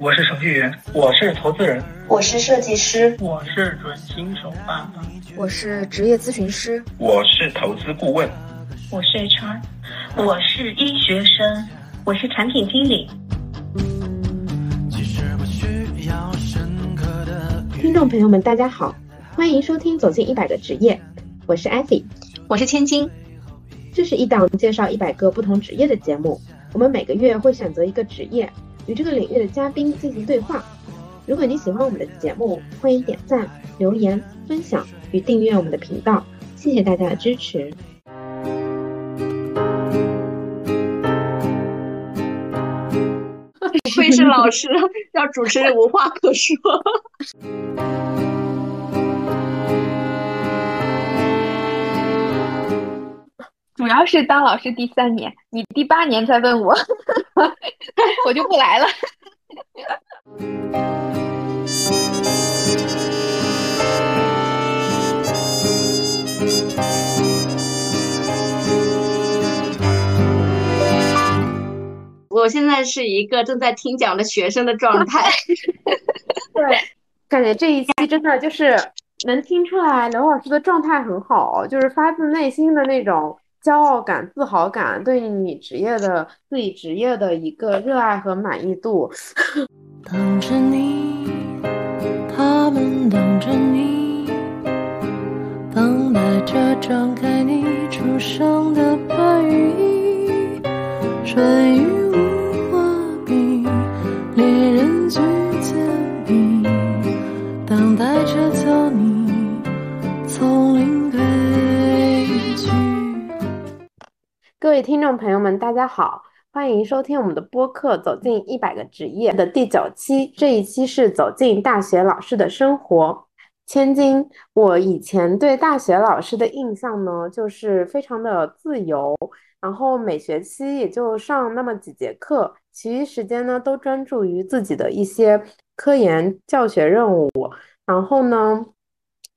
我是程序员，我是投资人，我是设计师，我是准新手爸爸，我是职业咨询师，我是投资顾问，我是 HR，我是医学生，我是产品经理。听众朋友们，大家好，欢迎收听《走进一百个职业》，我是艾菲，我是千金。这是一档介绍一百个不同职业的节目，我们每个月会选择一个职业，与这个领域的嘉宾进行对话。如果你喜欢我们的节目，欢迎点赞、留言、分享与订阅我们的频道，谢谢大家的支持。不愧是老师，让主持人无话可说。主要是当老师第三年，你第八年再问我，我就不来了。我现在是一个正在听讲的学生的状态。对，感觉这一期真的就是能听出来刘老师的状态很好，就是发自内心的那种骄傲感、自豪感，对你职业的自己职业的一个热爱和满意度。等着你，他们等着你，等待着张开你出生的白羽翼，春雨无花笔，猎人举剑笔，等待着走你从林归各位听众朋友们，大家好，欢迎收听我们的播客《走进一百个职业》的第九期。这一期是走进大学老师的生活。千金，我以前对大学老师的印象呢，就是非常的自由，然后每学期也就上那么几节课，其余时间呢都专注于自己的一些科研教学任务。然后呢，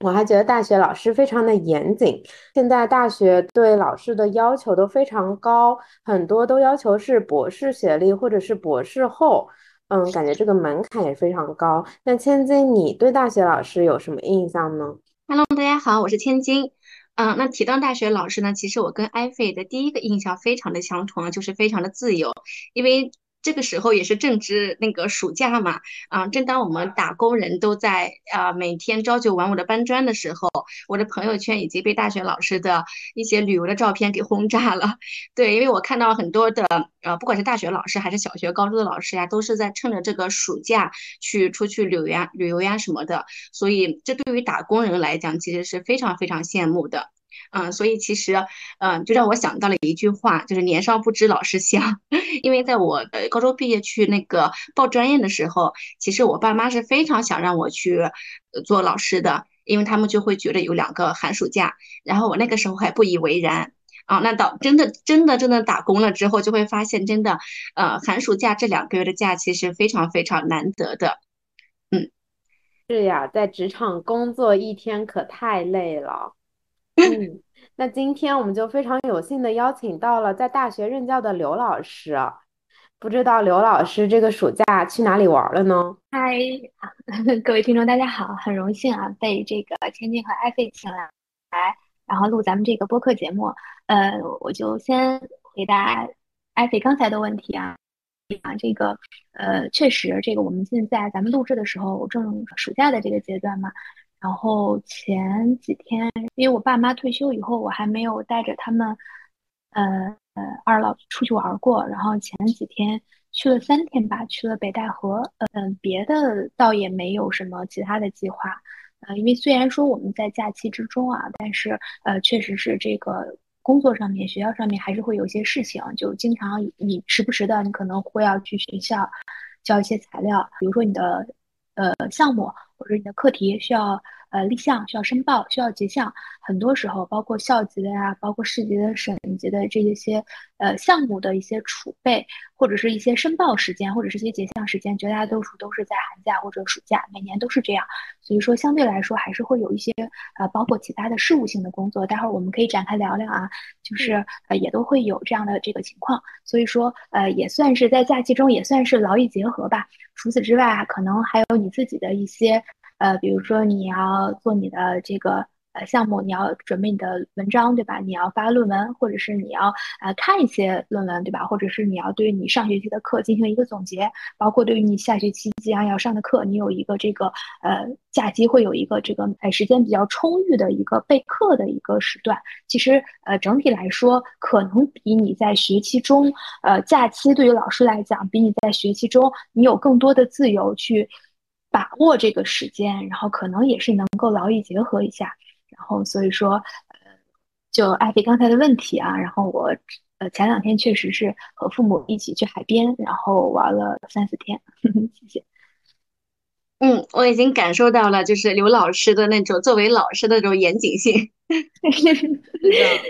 我还觉得大学老师非常的严谨。现在大学对老师的要求都非常高，很多都要求是博士学历或者是博士后。嗯，感觉这个门槛也非常高。那千金，你对大学老师有什么印象呢？Hello，大家好，我是千金。嗯，那提到大学老师呢，其实我跟艾菲的第一个印象非常的相同，就是非常的自由，因为。这个时候也是正值那个暑假嘛，啊，正当我们打工人都在啊每天朝九晚五的搬砖的时候，我的朋友圈已经被大学老师的一些旅游的照片给轰炸了。对，因为我看到很多的呃，不管是大学老师还是小学、高中的老师呀，都是在趁着这个暑假去出去旅游呀、旅游呀什么的。所以这对于打工人来讲，其实是非常非常羡慕的。嗯，所以其实，嗯，就让我想到了一句话，就是年少不知老师香。因为在我呃高中毕业去那个报专业的时候，其实我爸妈是非常想让我去做老师的，因为他们就会觉得有两个寒暑假，然后我那个时候还不以为然啊。那到真的真的真的打工了之后，就会发现真的，呃，寒暑假这两个月的假期是非常非常难得的。嗯，是呀，在职场工作一天可太累了。嗯，那今天我们就非常有幸的邀请到了在大学任教的刘老师，不知道刘老师这个暑假去哪里玩了呢？嗨，各位听众大家好，很荣幸啊被这个千金和艾菲请来，来然后录咱们这个播客节目。呃，我就先回答艾菲刚才的问题啊，啊，这个呃，确实，这个我们现在咱们录制的时候正暑假的这个阶段嘛。然后前几天，因为我爸妈退休以后，我还没有带着他们，呃呃二老出去玩过。然后前几天去了三天吧，去了北戴河。嗯，别的倒也没有什么其他的计划。呃，因为虽然说我们在假期之中啊，但是呃，确实是这个工作上面、学校上面还是会有一些事情，就经常你时不时的，你可能会要去学校交一些材料，比如说你的。呃，项目或者你的课题需要呃立项、需要申报、需要结项，很多时候包括校级的呀，包括市级的、省级的这一些呃项目的一些储备，或者是一些申报时间，或者是一些结项时间，绝大多数都是在寒假或者暑假，每年都是这样。所以说，相对来说还是会有一些呃，包括其他的事务性的工作，待会儿我们可以展开聊聊啊，就是呃也都会有这样的这个情况。所以说，呃也算是在假期中也算是劳逸结合吧。除此之外啊，可能还有你自己的一些呃，比如说你要做你的这个。呃，项目你要准备你的文章，对吧？你要发论文，或者是你要呃看一些论文，对吧？或者是你要对你上学期的课进行一个总结，包括对于你下学期即将要上的课，你有一个这个呃假期会有一个这个呃时间比较充裕的一个备课的一个时段。其实呃整体来说，可能比你在学期中呃假期对于老师来讲，比你在学期中你有更多的自由去把握这个时间，然后可能也是能够劳逸结合一下。然后，所以说，呃，就艾菲刚才的问题啊，然后我，呃，前两天确实是和父母一起去海边，然后玩了三四天，谢谢。嗯，我已经感受到了，就是刘老师的那种作为老师的那种严谨性。对，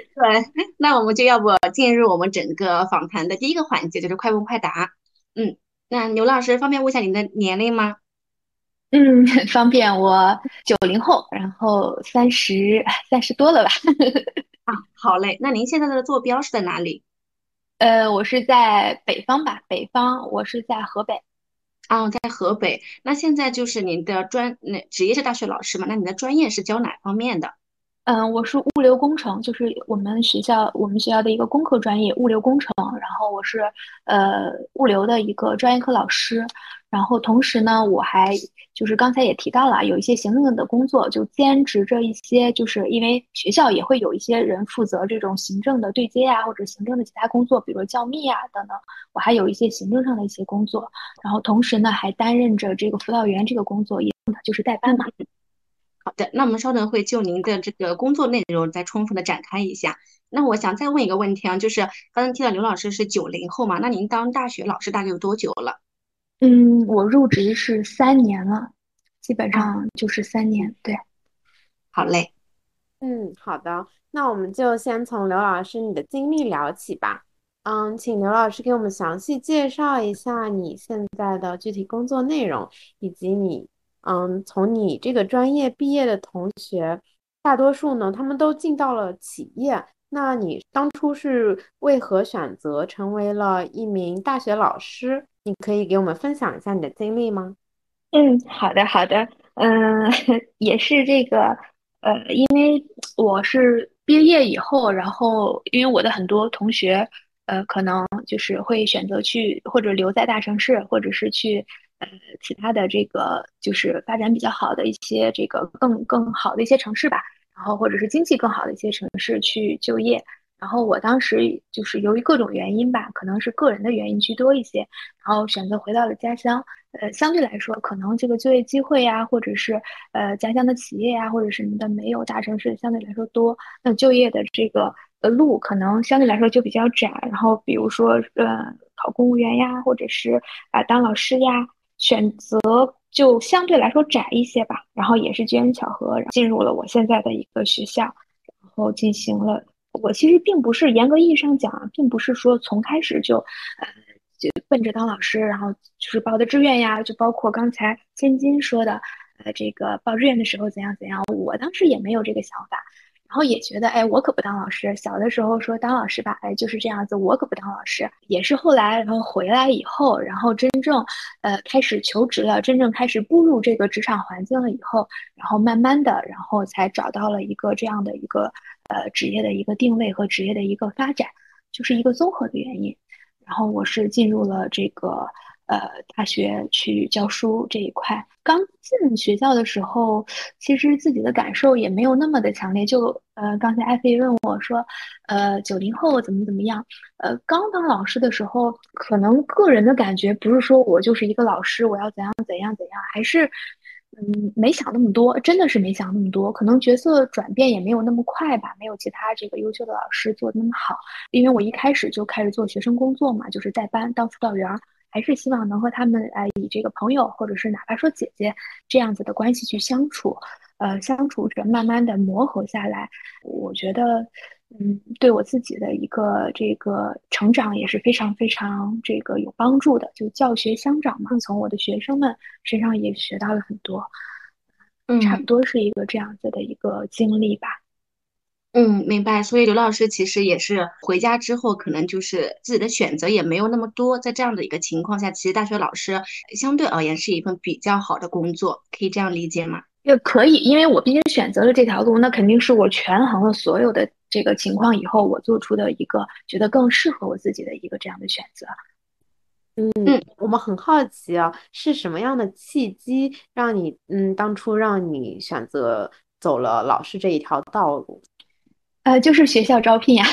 那我们就要不进入我们整个访谈的第一个环节，就是快问快答。嗯，那刘老师方便问一下您的年龄吗？嗯，方便。我九零后，然后三十三十多了吧？啊，好嘞。那您现在的坐标是在哪里？呃，我是在北方吧，北方。我是在河北。啊，在河北。那现在就是您的专那职业是大学老师嘛？那你的专业是教哪方面的？嗯，我是物流工程，就是我们学校我们学校的一个工科专业，物流工程。然后我是呃物流的一个专业课老师。然后同时呢，我还就是刚才也提到了，有一些行政的工作，就兼职着一些，就是因为学校也会有一些人负责这种行政的对接呀，或者行政的其他工作，比如教秘呀等等。我还有一些行政上的一些工作，然后同时呢，还担任着这个辅导员这个工作，也就是代班嘛。好的，那我们稍等会就您的这个工作内容再充分的展开一下。那我想再问一个问题啊，就是刚才提到刘老师是九零后嘛，那您当大学老师大概有多久了？嗯，我入职是三年了，基本上就是三年。对，好嘞。嗯，好的。那我们就先从刘老师你的经历聊起吧。嗯，请刘老师给我们详细介绍一下你现在的具体工作内容，以及你嗯，从你这个专业毕业的同学，大多数呢，他们都进到了企业。那你当初是为何选择成为了一名大学老师？你可以给我们分享一下你的经历吗？嗯，好的，好的，嗯，也是这个，呃，因为我是毕业以后，然后因为我的很多同学，呃，可能就是会选择去或者留在大城市，或者是去呃其他的这个就是发展比较好的一些这个更更好的一些城市吧，然后或者是经济更好的一些城市去就业。然后我当时就是由于各种原因吧，可能是个人的原因居多一些，然后选择回到了家乡。呃，相对来说，可能这个就业机会呀，或者是呃家乡的企业呀，或者什么的，没有大城市相对来说多。那就业的这个呃路可能相对来说就比较窄。然后比如说呃考公务员呀，或者是啊当老师呀，选择就相对来说窄一些吧。然后也是机缘巧合进入了我现在的一个学校，然后进行了。我其实并不是严格意义上讲，并不是说从开始就，呃，就奔着当老师，然后就是报的志愿呀，就包括刚才千金说的，呃，这个报志愿的时候怎样怎样，我当时也没有这个想法。然后也觉得，哎，我可不当老师。小的时候说当老师吧，哎，就是这样子，我可不当老师。也是后来，然后回来以后，然后真正，呃，开始求职了，真正开始步入这个职场环境了以后，然后慢慢的，然后才找到了一个这样的一个，呃，职业的一个定位和职业的一个发展，就是一个综合的原因。然后我是进入了这个。呃，大学去教书这一块，刚进学校的时候，其实自己的感受也没有那么的强烈。就呃，刚才艾菲问我说，呃，九零后怎么怎么样？呃，刚当老师的时候，可能个人的感觉不是说我就是一个老师，我要怎样怎样怎样，还是嗯，没想那么多，真的是没想那么多。可能角色转变也没有那么快吧，没有其他这个优秀的老师做的那么好。因为我一开始就开始做学生工作嘛，就是带班当辅导员儿。还是希望能和他们呃以这个朋友或者是哪怕说姐姐这样子的关系去相处，呃，相处着慢慢的磨合下来，我觉得。嗯，对我自己的一个这个成长也是非常非常这个有帮助的，就教学相长嘛，从我的学生们身上也学到了很多，嗯，差不多是一个这样子的一个经历吧。嗯，明白。所以刘老师其实也是回家之后，可能就是自己的选择也没有那么多，在这样的一个情况下，其实大学老师相对而言是一份比较好的工作，可以这样理解吗？也可以，因为我毕竟选择了这条路，那肯定是我权衡了所有的。这个情况以后，我做出的一个觉得更适合我自己的一个这样的选择。嗯，我们很好奇啊，是什么样的契机让你嗯当初让你选择走了老师这一条道路？呃，就是学校招聘呀，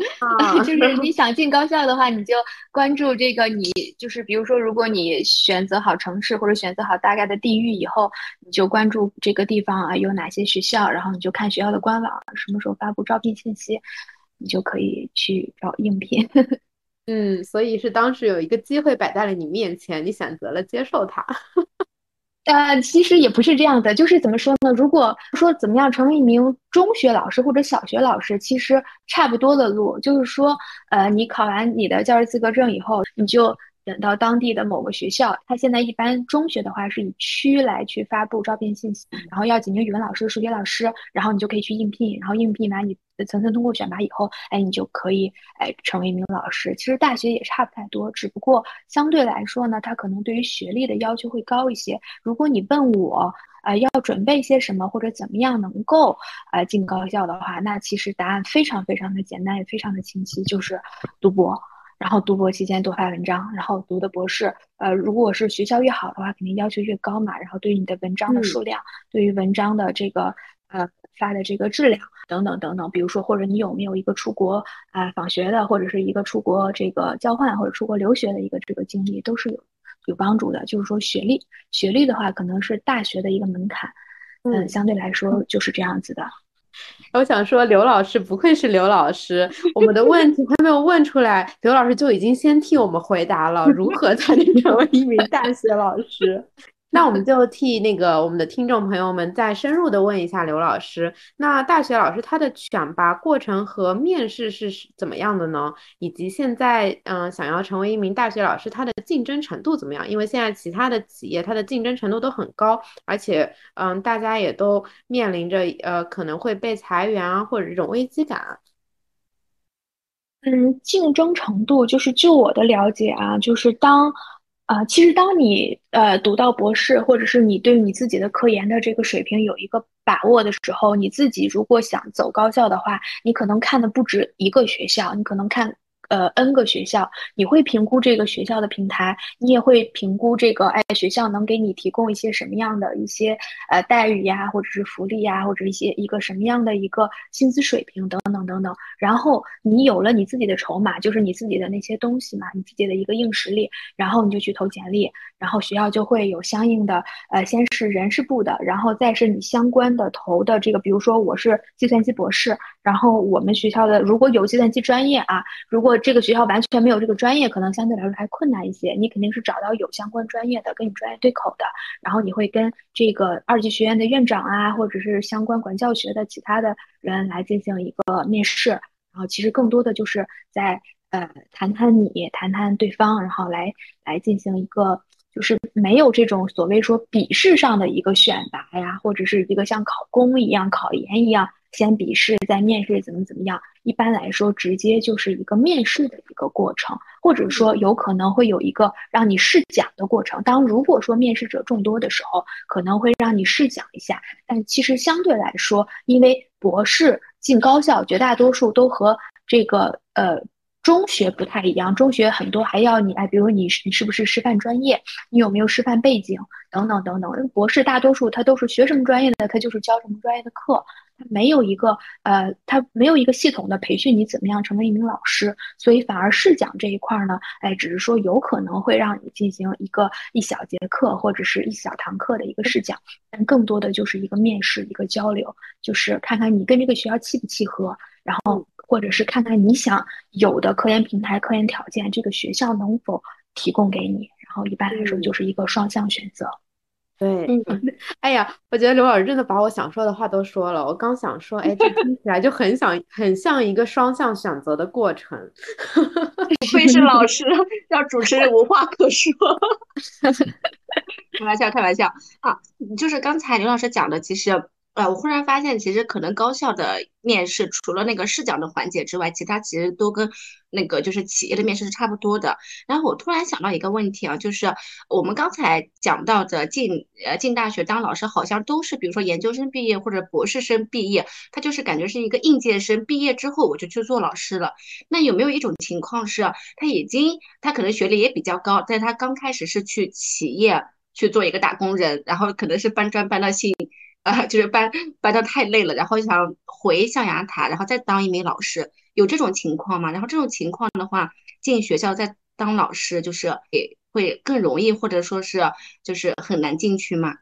就是你想进高校的话，你就关注这个。你就是比如说，如果你选择好城市或者选择好大概的地域以后，你就关注这个地方啊有哪些学校，然后你就看学校的官网什么时候发布招聘信息，你就可以去找应聘。嗯，所以是当时有一个机会摆在了你面前，你选择了接受它。呃，其实也不是这样的，就是怎么说呢？如果说怎么样成为一名中学老师或者小学老师，其实差不多的路，就是说，呃，你考完你的教师资格证以后，你就。等到当地的某个学校，他现在一般中学的话是以区来去发布招聘信息，然后要几名语文老师、数学老师，然后你就可以去应聘，然后应聘完你层层通过选拔以后，哎，你就可以哎成为一名老师。其实大学也差不太多，只不过相对来说呢，他可能对于学历的要求会高一些。如果你问我，呃，要准备些什么或者怎么样能够呃进高校的话，那其实答案非常非常的简单，也非常的清晰，就是读博。然后读博期间多发文章，然后读的博士，呃，如果是学校越好的话，肯定要求越高嘛。然后对于你的文章的数量，对于文章的这个呃发的这个质量等等等等，比如说或者你有没有一个出国啊访学的，或者是一个出国这个交换或者出国留学的一个这个经历，都是有有帮助的。就是说学历，学历的话可能是大学的一个门槛，嗯，相对来说就是这样子的。我想说，刘老师不愧是刘老师，我们的问题还没有问出来，刘老师就已经先替我们回答了，如何才能成为一名大学老师？那我们就替那个我们的听众朋友们再深入的问一下刘老师，那大学老师他的选拔过程和面试是怎么样的呢？以及现在嗯想要成为一名大学老师，他的竞争程度怎么样？因为现在其他的企业它的竞争程度都很高，而且嗯大家也都面临着呃可能会被裁员啊或者这种危机感。嗯，竞争程度就是就我的了解啊，就是当。啊，其实当你呃读到博士，或者是你对你自己的科研的这个水平有一个把握的时候，你自己如果想走高校的话，你可能看的不止一个学校，你可能看。呃，N 个学校，你会评估这个学校的平台，你也会评估这个哎学校能给你提供一些什么样的一些呃待遇呀，或者是福利呀，或者一些一个什么样的一个薪资水平等等等等。然后你有了你自己的筹码，就是你自己的那些东西嘛，你自己的一个硬实力，然后你就去投简历，然后学校就会有相应的呃，先是人事部的，然后再是你相关的投的这个，比如说我是计算机博士，然后我们学校的如果有计算机专业啊，如果这个学校完全没有这个专业，可能相对来说还困难一些。你肯定是找到有相关专业的，跟你专业对口的，然后你会跟这个二级学院的院长啊，或者是相关管教学的其他的人来进行一个面试。然后其实更多的就是在呃谈谈你，谈谈对方，然后来来进行一个就是没有这种所谓说笔试上的一个选拔呀，或者是一个像考公一样、考研一样。先笔试，再面试，怎么怎么样？一般来说，直接就是一个面试的一个过程，或者说有可能会有一个让你试讲的过程。当如果说面试者众多的时候，可能会让你试讲一下。但其实相对来说，因为博士进高校，绝大多数都和这个呃。中学不太一样，中学很多还要你哎，比如你你是不是师范专业，你有没有师范背景等等等等。博士大多数他都是学什么专业的，他就是教什么专业的课，他没有一个呃，他没有一个系统的培训你怎么样成为一名老师，所以反而试讲这一块呢，哎，只是说有可能会让你进行一个一小节课或者是一小堂课的一个试讲，但更多的就是一个面试一个交流，就是看看你跟这个学校契不契合，然后。或者是看看你想有的科研平台、科研条件，这个学校能否提供给你，然后一般来说嗯就是一个双向选择。对，嗯哎呀，我觉得刘老师真的把我想说的话都说了。我刚想说，哎，这听起来就很想很像一个双向选择的过程。不愧是老师，让主持人无话可说。开玩笑，开玩笑啊！就是刚才刘老师讲的，其实呃，我忽然发现，其实可能高校的面试除了那个试讲的环节之外，其他其实都跟那个就是企业的面试是差不多的。然后我突然想到一个问题啊，就是我们刚才讲到的进呃进大学当老师，好像都是比如说研究生毕业或者博士生毕业，他就是感觉是一个应届生，毕业之后我就去做老师了。那有没有一种情况是，他已经他可能学历也比较高，但他刚开始是去企业去做一个打工人，然后可能是搬砖搬到新，呃，就是搬搬的太累了，然后想回象牙塔，然后再当一名老师，有这种情况吗？然后这种情况的话，进学校再当老师，就是也会更容易，或者说是就是很难进去吗？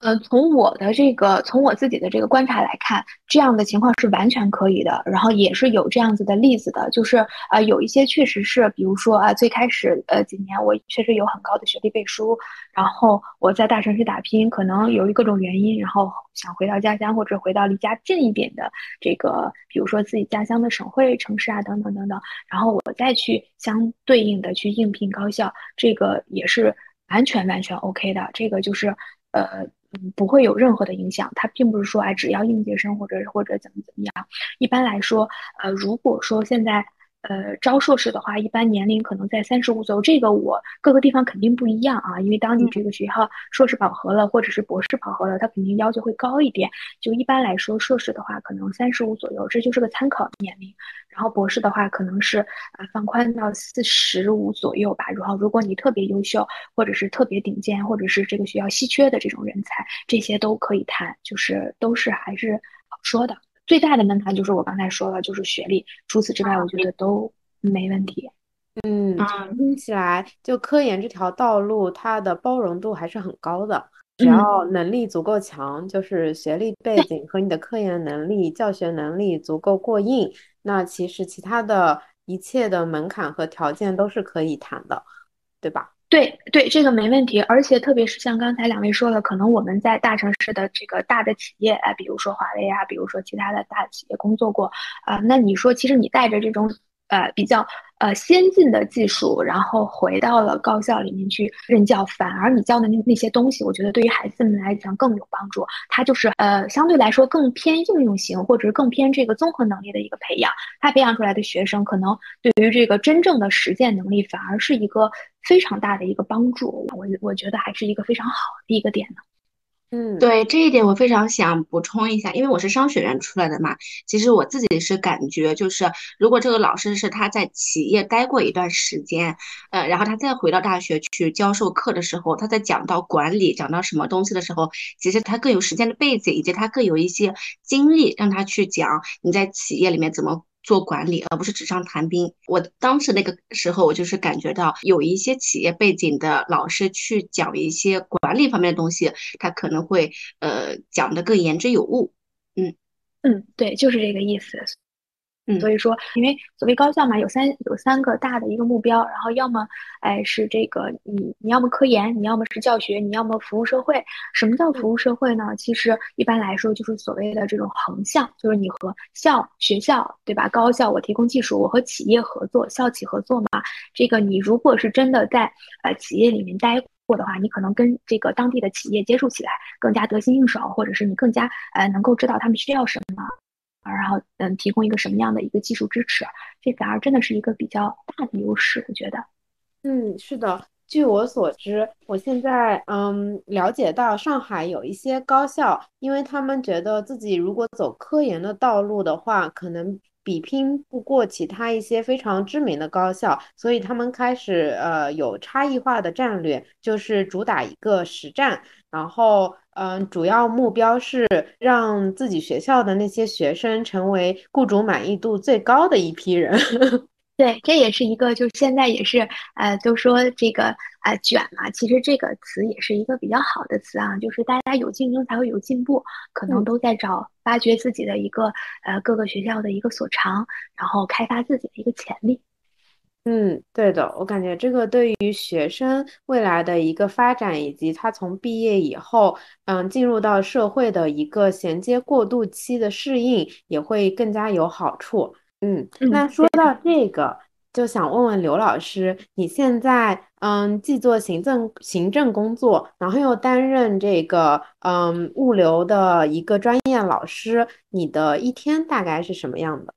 呃，从我的这个，从我自己的这个观察来看，这样的情况是完全可以的。然后也是有这样子的例子的，就是呃，有一些确实是，比如说啊，最开始呃几年我确实有很高的学历背书，然后我在大城市打拼，可能由于各种原因，然后想回到家乡或者回到离家近一点的这个，比如说自己家乡的省会城市啊，等等等等，然后我再去相对应的去应聘高校，这个也是完全完全 OK 的。这个就是呃。嗯，不会有任何的影响。它并不是说，哎，只要应届生或者或者怎么怎么样。一般来说，呃，如果说现在呃招硕士的话，一般年龄可能在三十五左右。这个我各个地方肯定不一样啊，因为当你这个学校硕士饱和了，或者是博士饱和了，它肯定要求会高一点。就一般来说，硕士的话可能三十五左右，这就是个参考年龄。然后博士的话，可能是呃放宽到四十五左右吧。然后如果你特别优秀，或者是特别顶尖，或者是这个学校稀缺的这种人才，这些都可以谈，就是都是还是好说的。最大的门槛就是我刚才说了，就是学历。除此之外，我觉得都没问题。嗯，听起来就科研这条道路，它的包容度还是很高的。只要能力足够强，就是学历背景和你的科研能力、教学能力足够过硬，那其实其他的一切的门槛和条件都是可以谈的，对吧？对对，这个没问题。而且特别是像刚才两位说的，可能我们在大城市的这个大的企业，啊，比如说华为啊，比如说其他的大企业工作过，啊，那你说其实你带着这种呃比较呃先进的技术，然后回到了高校里面去任教，反而你教的那那些东西，我觉得对于孩子们来讲更有帮助。它就是呃相对来说更偏应用型，或者是更偏这个综合能力的一个培养。他培养出来的学生，可能对于这个真正的实践能力，反而是一个非常大的一个帮助。我我觉得还是一个非常好的一个点呢。嗯，对这一点我非常想补充一下，因为我是商学院出来的嘛。其实我自己是感觉，就是如果这个老师是他在企业待过一段时间，呃，然后他再回到大学去教授课的时候，他在讲到管理、讲到什么东西的时候，其实他更有时间的背景，以及他更有一些经历，让他去讲你在企业里面怎么。做管理，而不是纸上谈兵。我当时那个时候，我就是感觉到有一些企业背景的老师去讲一些管理方面的东西，他可能会呃讲的更言之有物。嗯嗯，对，就是这个意思。嗯，所以说，因为所谓高校嘛，有三有三个大的一个目标，然后要么哎是这个你你要么科研，你要么是教学，你要么服务社会。什么叫服务社会呢？其实一般来说就是所谓的这种横向，就是你和校学校对吧？高校我提供技术，我和企业合作，校企合作嘛。这个你如果是真的在呃企业里面待过的话，你可能跟这个当地的企业接触起来更加得心应手，或者是你更加呃能够知道他们需要什么。然后，嗯，提供一个什么样的一个技术支持，这反而真的是一个比较大的优势，我觉得。嗯，是的。据我所知，我现在嗯了解到上海有一些高校，因为他们觉得自己如果走科研的道路的话，可能比拼不过其他一些非常知名的高校，所以他们开始呃有差异化的战略，就是主打一个实战，然后。嗯，主要目标是让自己学校的那些学生成为雇主满意度最高的一批人。对，这也是一个，就现在也是，呃，都说这个呃卷嘛，其实这个词也是一个比较好的词啊，就是大家有竞争才会有进步，可能都在找发掘自己的一个呃各个学校的一个所长，然后开发自己的一个潜力。嗯，对的，我感觉这个对于学生未来的一个发展，以及他从毕业以后，嗯，进入到社会的一个衔接过渡期的适应，也会更加有好处。嗯，那说到这个，就想问问刘老师，你现在嗯，既做行政行政工作，然后又担任这个嗯物流的一个专业老师，你的一天大概是什么样的？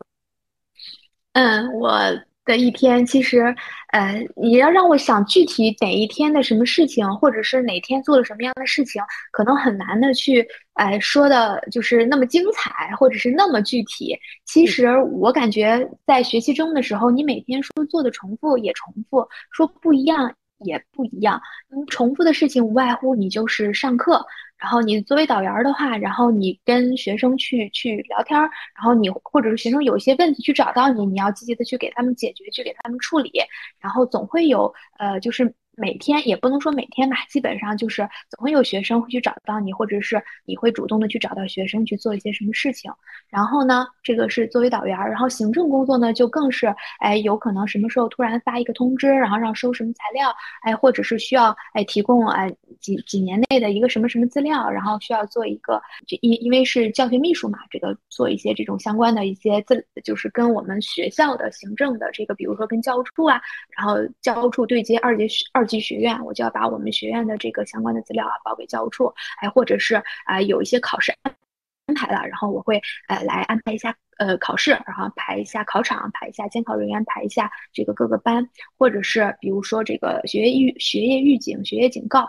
嗯，我。的一天，其实，呃，你要让我想具体哪一天的什么事情，或者是哪天做了什么样的事情，可能很难的去，呃，说的就是那么精彩，或者是那么具体。其实我感觉在学习中的时候，你每天说做的重复也重复，说不一样也不一样。嗯，重复的事情无外乎你就是上课。然后你作为导员儿的话，然后你跟学生去去聊天儿，然后你或者是学生有一些问题去找到你，你要积极的去给他们解决，去给他们处理，然后总会有呃，就是。每天也不能说每天吧，基本上就是总会有学生会去找到你，或者是你会主动的去找到学生去做一些什么事情。然后呢，这个是作为导员，然后行政工作呢就更是，哎，有可能什么时候突然发一个通知，然后让收什么材料，哎，或者是需要哎提供哎几几年内的一个什么什么资料，然后需要做一个，就因因为是教学秘书嘛，这个做一些这种相关的一些资，就是跟我们学校的行政的这个，比如说跟教务处啊，然后教务处对接二级二。二级学院，我就要把我们学院的这个相关的资料啊报给教务处，哎，或者是啊有一些考试安排了，然后我会呃来安排一下呃考试，然后排一下考场，排一下监考人员，排一下这个各个班，或者是比如说这个学业预学业预警、学业警告，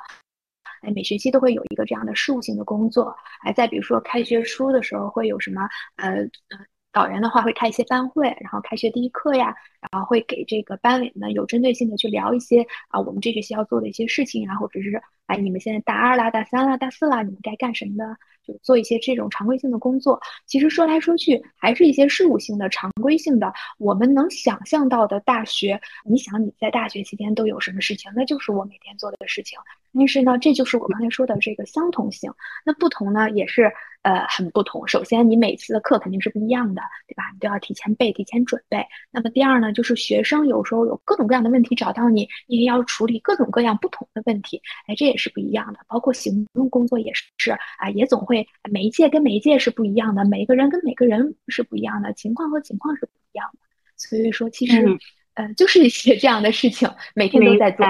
哎，每学期都会有一个这样的事务性的工作，哎，再比如说开学初的时候会有什么呃呃。导员的话会开一些班会，然后开学第一课呀，然后会给这个班委们有针对性的去聊一些啊，我们这学期要做的一些事情啊，或者是哎，你们现在大二啦、大三啦、大四啦，你们该干什么的？就做一些这种常规性的工作。其实说来说去，还是一些事务性的、常规性的。我们能想象到的大学，你想你在大学期间都有什么事情？那就是我每天做的事情。但是呢，这就是我刚才说的这个相同性。那不同呢，也是。呃，很不同。首先，你每次的课肯定是不一样的，对吧？你都要提前背、提前准备。那么第二呢，就是学生有时候有各种各样的问题找到你，你也要处理各种各样不同的问题。哎，这也也是不一样的。包括行政工作也是啊，也总会每一届跟每一届是不一样的，每个人跟每个人是不一样的，情况和情况是不一样的。所以说，其实呃，就是一些这样的事情，每天都在做。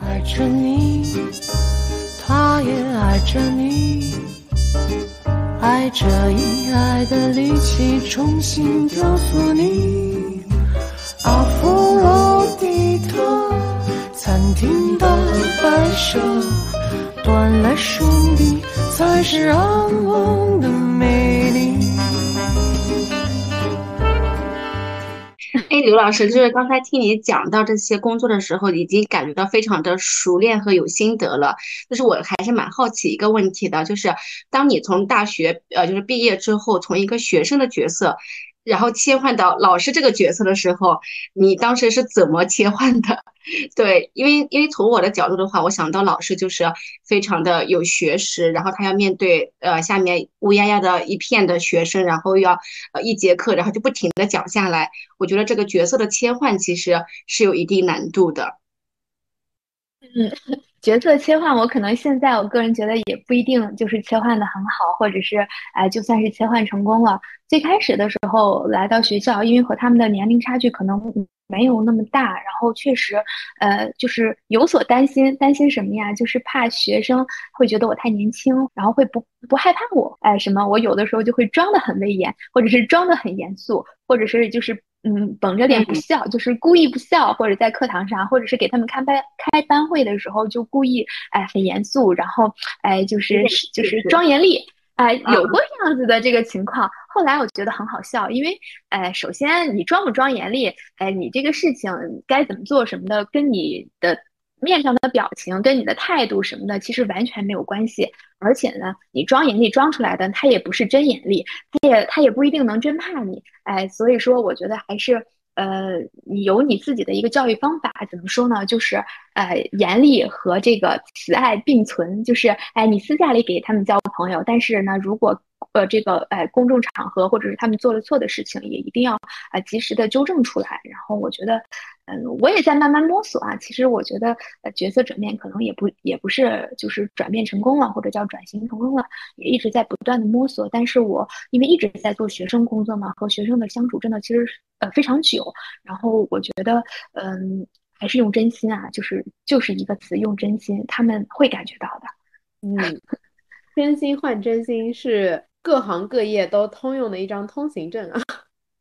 爱着你，他也爱着你。爱着以爱的力气重新雕塑你，阿芙罗摆设，断了手臂才是安稳的美丽。哎，刘老师，就是刚才听你讲到这些工作的时候，已经感觉到非常的熟练和有心得了。就是我还是蛮好奇一个问题的，就是当你从大学呃就是毕业之后，从一个学生的角色。然后切换到老师这个角色的时候，你当时是怎么切换的？对，因为因为从我的角度的话，我想到老师就是非常的有学识，然后他要面对呃下面乌压压的一片的学生，然后要呃一节课，然后就不停的讲下来。我觉得这个角色的切换其实是有一定难度的。嗯。角色切换，我可能现在我个人觉得也不一定就是切换的很好，或者是哎，就算是切换成功了。最开始的时候来到学校，因为和他们的年龄差距可能没有那么大，然后确实，呃，就是有所担心，担心什么呀？就是怕学生会觉得我太年轻，然后会不不害怕我，哎，什么？我有的时候就会装的很威严，或者是装的很严肃，或者是就是。嗯，绷着脸不笑，就是故意不笑，或者在课堂上，或者是给他们开班开班会的时候，就故意哎很严肃，然后哎就是就是装严厉，哎有过这样子的这个情况。后来我觉得很好笑，因为哎首先你装不装严厉，哎你这个事情该怎么做什么的，跟你的。面上的表情跟你的态度什么的，其实完全没有关系。而且呢，你装严厉装出来的，他也不是真严厉，他也他也不一定能真怕你。哎，所以说，我觉得还是呃，你有你自己的一个教育方法。怎么说呢？就是呃，严厉和这个慈爱并存。就是哎，你私下里给他们交朋友，但是呢，如果呃这个呃公众场合或者是他们做了错的事情，也一定要啊及时的纠正出来。然后我觉得，嗯，我也在慢慢摸索啊。其实我觉得，呃，角色转变可能也不也不是就是转变成功了，或者叫转型成功了，也一直在不断的摸索。但是我因为一直在做学生工作嘛，和学生的相处真的其实呃非常久。然后我觉得，嗯，还是用真心啊，就是就是一个词，用真心，他们会感觉到的。嗯。真心换真心是各行各业都通用的一张通行证啊。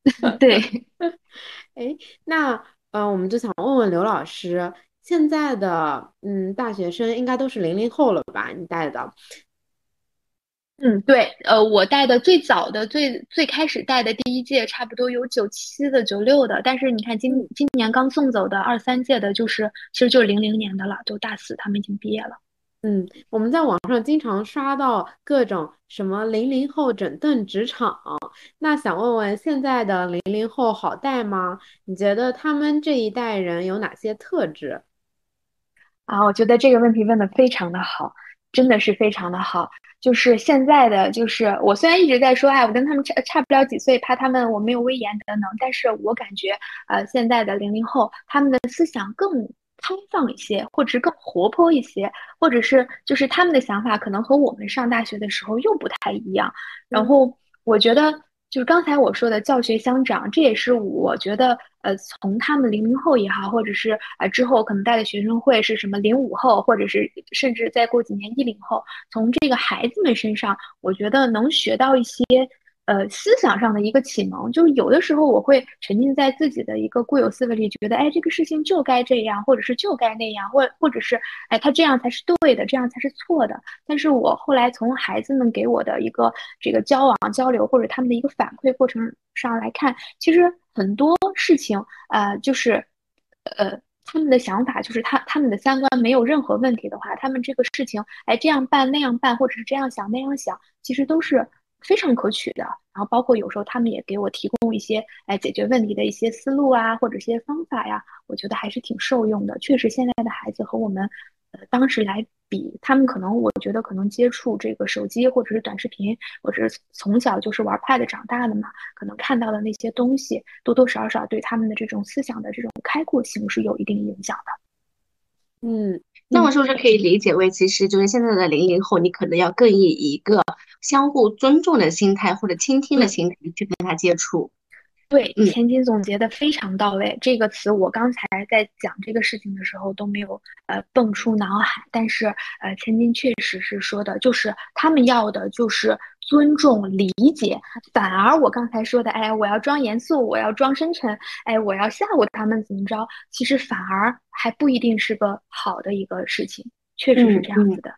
对，哎，那嗯，我们就想问问刘老师，现在的嗯大学生应该都是零零后了吧？你带的？嗯，对，呃，我带的最早的、最最开始带的第一届，差不多有九七的、九六的，但是你看今今年刚送走的二三届的，就是其实就是零零年的了，都大四，他们已经毕业了。嗯，我们在网上经常刷到各种什么零零后整顿职场，那想问问现在的零零后好带吗？你觉得他们这一代人有哪些特质？啊，我觉得这个问题问的非常的好，真的是非常的好。就是现在的，就是我虽然一直在说，哎，我跟他们差差不了几岁，怕他们我没有威严等等，但是我感觉，呃，现在的零零后他们的思想更。开放一些，或者是更活泼一些，或者是就是他们的想法可能和我们上大学的时候又不太一样。然后我觉得就是刚才我说的教学相长，这也是我觉得呃，从他们零零后也好，或者是呃之后可能带的学生会是什么零五后，或者是甚至再过几年一零后，从这个孩子们身上，我觉得能学到一些。呃，思想上的一个启蒙，就是有的时候我会沉浸在自己的一个固有思维里，觉得哎，这个事情就该这样，或者是就该那样，或或者是哎，他这样才是对的，这样才是错的。但是我后来从孩子们给我的一个这个交往交流，或者他们的一个反馈过程上来看，其实很多事情，呃，就是呃，他们的想法，就是他他们的三观没有任何问题的话，他们这个事情，哎，这样办那样办，或者是这样想那样想，其实都是。非常可取的，然后包括有时候他们也给我提供一些哎解决问题的一些思路啊，或者一些方法呀，我觉得还是挺受用的。确实，现在的孩子和我们呃当时来比，他们可能我觉得可能接触这个手机或者是短视频，或者是从小就是玩 Pad 长大的嘛，可能看到的那些东西多多少少对他们的这种思想的这种开阔性是有一定影响的。嗯。那我是不是可以理解为，其实就是现在的零零后，你可能要更以一个相互尊重的心态或者倾听的心态去跟他接触？对，千金总结的非常到位。这个词我刚才在讲这个事情的时候都没有呃蹦出脑海，但是呃千金确实是说的，就是他们要的就是。尊重理解，反而我刚才说的，哎，我要装严肃，我要装深沉，哎，我要吓唬他们怎么着？其实反而还不一定是个好的一个事情，确实是这样子的。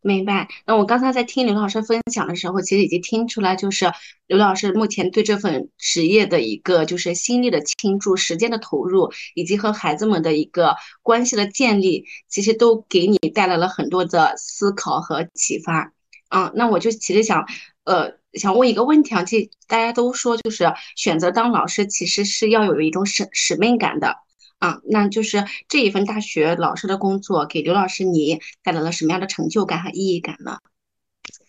明白。那我刚才在听刘老师分享的时候，其实已经听出来，就是刘老师目前对这份职业的一个就是心力的倾注、时间的投入，以及和孩子们的一个关系的建立，其实都给你带来了很多的思考和启发。嗯，那我就其实想，呃，想问一个问题啊，其实大家都说，就是选择当老师，其实是要有一种使使命感的，啊，那就是这一份大学老师的工作，给刘老师你带来了什么样的成就感和意义感呢？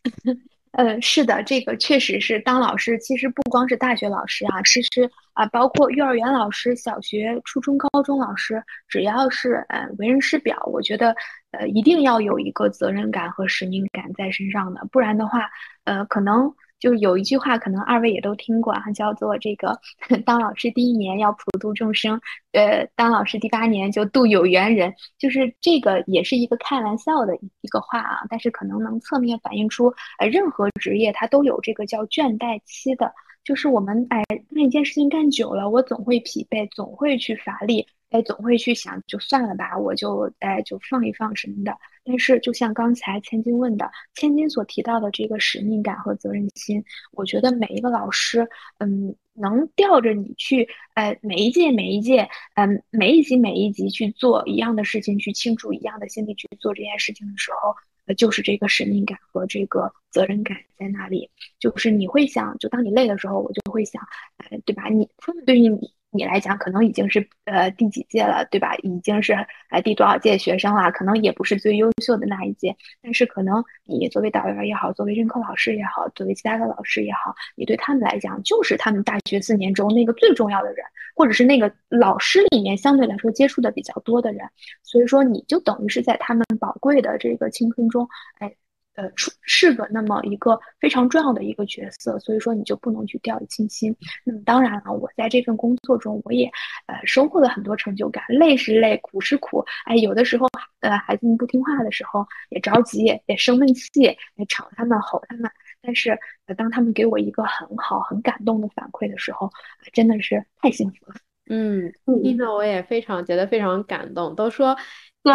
呃，是的，这个确实是当老师，其实不光是大学老师啊，其实啊，包括幼儿园老师、小学、初中、高中老师，只要是呃为人师表，我觉得呃一定要有一个责任感和使命感在身上的，不然的话，呃，可能。就有一句话，可能二位也都听过啊，叫做这个 当老师第一年要普度众生，呃，当老师第八年就度有缘人，就是这个也是一个开玩笑的一个话啊，但是可能能侧面反映出，呃，任何职业它都有这个叫倦怠期的，就是我们哎干一件事情干久了，我总会疲惫，总会去乏力。哎，总会去想，就算了吧，我就哎就放一放什么的。但是，就像刚才千金问的，千金所提到的这个使命感和责任心，我觉得每一个老师，嗯，能吊着你去，呃，每一届每一届，嗯，每一级每一级去做一样的事情，去倾注一样的心力去做这件事情的时候，呃，就是这个使命感和这个责任感在那里。就是你会想，就当你累的时候，我就会想，哎，对吧？你他们对于你。你来讲，可能已经是呃第几届了，对吧？已经是呃第多少届学生了，可能也不是最优秀的那一届，但是可能你作为导员也好，作为任课老师也好，作为其他的老师也好，你对他们来讲，就是他们大学四年中那个最重要的人，或者是那个老师里面相对来说接触的比较多的人，所以说你就等于是在他们宝贵的这个青春中，哎。呃，是是个那么一个非常重要的一个角色，所以说你就不能去掉以轻心。那么当然了，我在这份工作中，我也呃收获了很多成就感。累是累，苦是苦。哎，有的时候呃孩子们不听话的时候，也着急，也生闷气，也吵他们，吼他们。但是呃，当他们给我一个很好、很感动的反馈的时候，真的是太幸福了。嗯，听着我也非常觉得非常感动。都说对，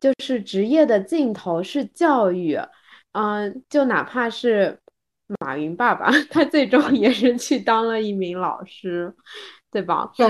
就是职业的尽头是教育。嗯，就哪怕是马云爸爸，他最终也是去当了一名老师，对吧？对，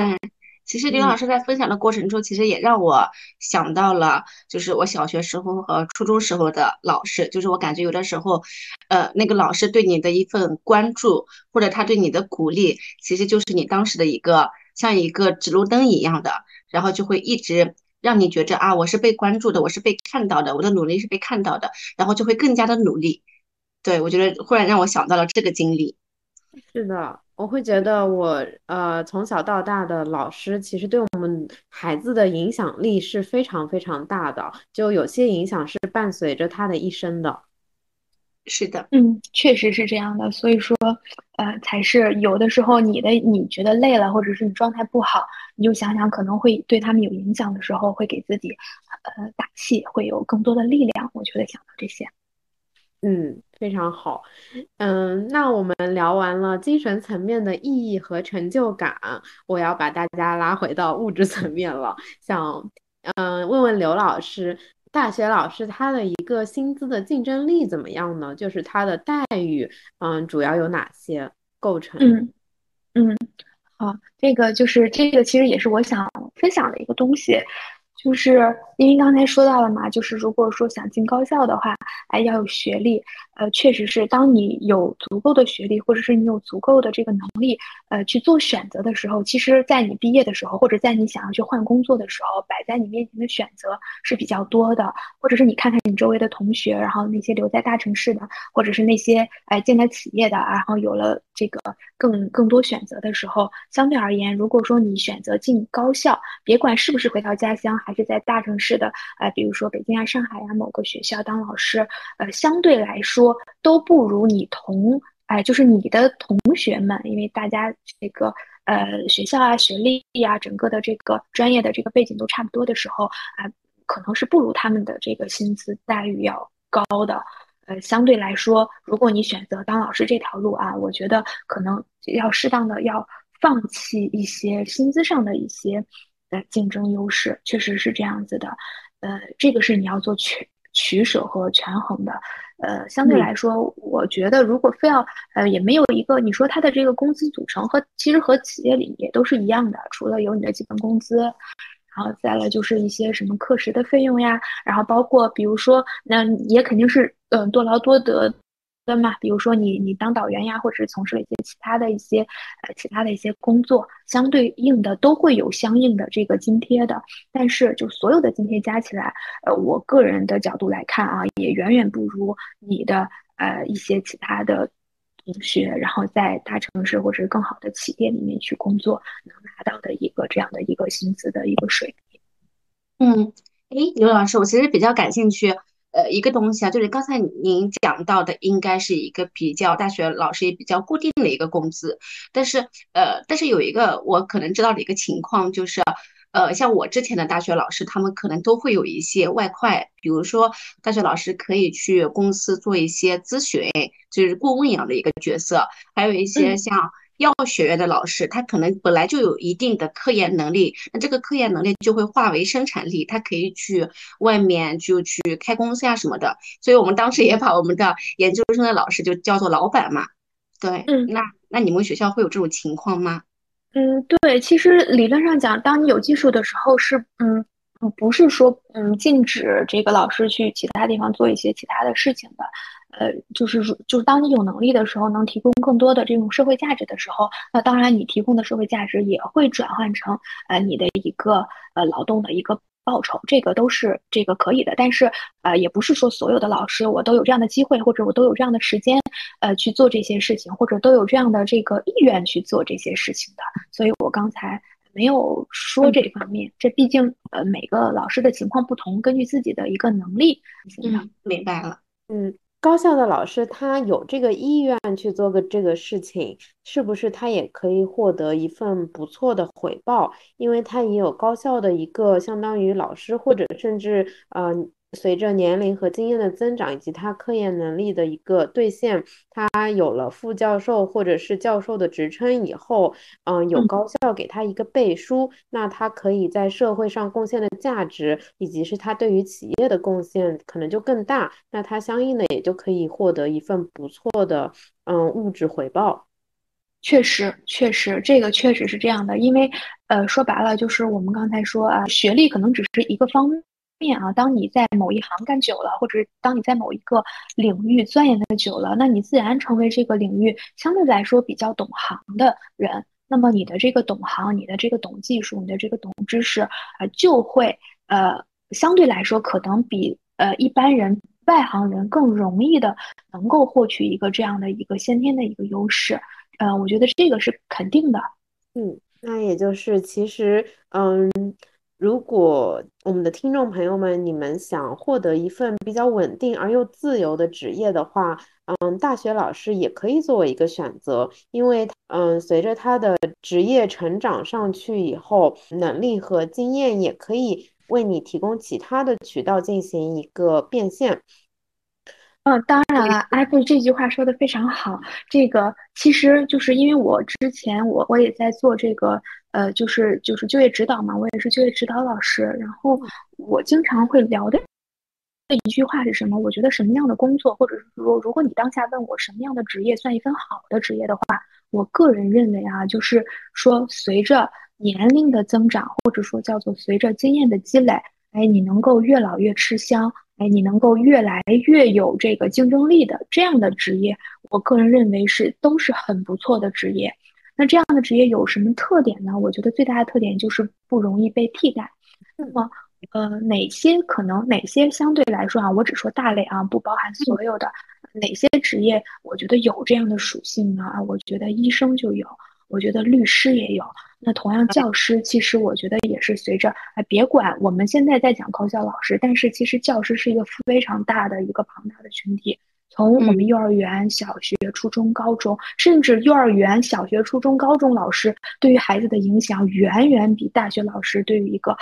其实刘老师在分享的过程中，其实也让我想到了，就是我小学时候和初中时候的老师，就是我感觉有的时候，呃，那个老师对你的一份关注，或者他对你的鼓励，其实就是你当时的一个像一个指路灯一样的，然后就会一直。让你觉着啊，我是被关注的，我是被看到的，我的努力是被看到的，然后就会更加的努力。对我觉得忽然让我想到了这个经历。是的，我会觉得我呃从小到大的老师其实对我们孩子的影响力是非常非常大的，就有些影响是伴随着他的一生的。是的，嗯，确实是这样的。所以说，呃，才是有的时候你的你觉得累了，或者是你状态不好，你就想想可能会对他们有影响的时候，会给自己呃打气，会有更多的力量。我觉得想到这些，嗯，非常好。嗯，那我们聊完了精神层面的意义和成就感，我要把大家拉回到物质层面了。想，嗯，问问刘老师。大学老师他的一个薪资的竞争力怎么样呢？就是他的待遇，嗯，主要有哪些构成？嗯嗯，好，这个就是这个，其实也是我想分享的一个东西。就是因为刚才说到了嘛，就是如果说想进高校的话，哎，要有学历，呃，确实是，当你有足够的学历，或者是你有足够的这个能力，呃，去做选择的时候，其实，在你毕业的时候，或者在你想要去换工作的时候，摆在你面前的选择是比较多的，或者是你看看你周围的同学，然后那些留在大城市的，或者是那些哎进了企业的，然后有了这个更更多选择的时候，相对而言，如果说你选择进高校，别管是不是回到家乡，还是在大城市的，呃，比如说北京啊、上海呀某个学校当老师，呃，相对来说都不如你同，哎，就是你的同学们，因为大家这个呃学校啊、学历啊、整个的这个专业的这个背景都差不多的时候，啊，可能是不如他们的这个薪资待遇要高的。呃，相对来说，如果你选择当老师这条路啊，我觉得可能要适当的要放弃一些薪资上的一些。竞争优势确实是这样子的，呃，这个是你要做取取舍和权衡的，呃，相对来说，我觉得如果非要，呃，也没有一个，你说它的这个工资组成和其实和企业里也都是一样的，除了有你的基本工资，然后再来就是一些什么课时的费用呀，然后包括比如说，那也肯定是，嗯，多劳多得。对嘛，比如说你你当导员呀，或者是从事了一些其他的一些呃其他的一些工作，相对应的都会有相应的这个津贴的。但是就所有的津贴加起来，呃，我个人的角度来看啊，也远远不如你的呃一些其他的同学，然后在大城市或者是更好的企业里面去工作，能拿到的一个这样的一个薪资的一个水平。嗯，哎，刘老师，我其实比较感兴趣。呃，一个东西啊，就是刚才您讲到的，应该是一个比较大学老师也比较固定的一个工资，但是呃，但是有一个我可能知道的一个情况，就是呃，像我之前的大学老师，他们可能都会有一些外快，比如说大学老师可以去公司做一些咨询，就是顾问一样的一个角色，还有一些像。药学院的老师，他可能本来就有一定的科研能力，那这个科研能力就会化为生产力，他可以去外面就去开公司啊什么的。所以我们当时也把我们的研究生的老师就叫做老板嘛。对，嗯，那那你们学校会有这种情况吗？嗯，对，其实理论上讲，当你有技术的时候，是嗯，不是说嗯禁止这个老师去其他地方做一些其他的事情的。呃，就是就是当你有能力的时候，能提供更多的这种社会价值的时候，那当然你提供的社会价值也会转换成呃你的一个呃劳动的一个报酬，这个都是这个可以的。但是呃，也不是说所有的老师我都有这样的机会，或者我都有这样的时间呃去做这些事情，或者都有这样的这个意愿去做这些事情的。所以我刚才没有说这方面，这毕竟呃每个老师的情况不同，根据自己的一个能力。嗯，明白了。嗯。高校的老师，他有这个意愿去做个这个事情，是不是他也可以获得一份不错的回报？因为他也有高校的一个相当于老师，或者甚至呃。随着年龄和经验的增长，以及他科研能力的一个兑现，他有了副教授或者是教授的职称以后，嗯，有高校给他一个背书，那他可以在社会上贡献的价值，以及是他对于企业的贡献可能就更大，那他相应的也就可以获得一份不错的嗯物质回报。确实，确实，这个确实是这样的，因为呃，说白了就是我们刚才说啊，学历可能只是一个方面。啊，当你在某一行干久了，或者当你在某一个领域钻研的久了，那你自然成为这个领域相对来说比较懂行的人。那么你的这个懂行，你的这个懂技术，你的这个懂知识，呃，就会呃相对来说可能比呃一般人外行人更容易的能够获取一个这样的一个先天的一个优势。呃，我觉得这个是肯定的。嗯，那也就是其实嗯。如果我们的听众朋友们，你们想获得一份比较稳定而又自由的职业的话，嗯，大学老师也可以作为一个选择，因为嗯，随着他的职业成长上去以后，能力和经验也可以为你提供其他的渠道进行一个变现。嗯，当然了，艾菲这句话说的非常好。这个其实就是因为我之前我我也在做这个，呃，就是就是就业指导嘛，我也是就业指导老师。然后我经常会聊的的一句话是什么？我觉得什么样的工作，或者是说，如果你当下问我什么样的职业算一份好的职业的话，我个人认为啊，就是说随着年龄的增长，或者说叫做随着经验的积累，哎，你能够越老越吃香。哎，你能够越来越有这个竞争力的这样的职业，我个人认为是都是很不错的职业。那这样的职业有什么特点呢？我觉得最大的特点就是不容易被替代。那么，呃，哪些可能哪些相对来说啊，我只说大类啊，不包含所有的哪些职业，我觉得有这样的属性呢？啊，我觉得医生就有。我觉得律师也有，那同样教师，其实我觉得也是随着哎，别管我们现在在讲高校老师，但是其实教师是一个非常大的一个庞大的群体。从我们幼儿园、小学、初中、高中，甚至幼儿园、小学、初中、高中老师对于孩子的影响，远远比大学老师对于一个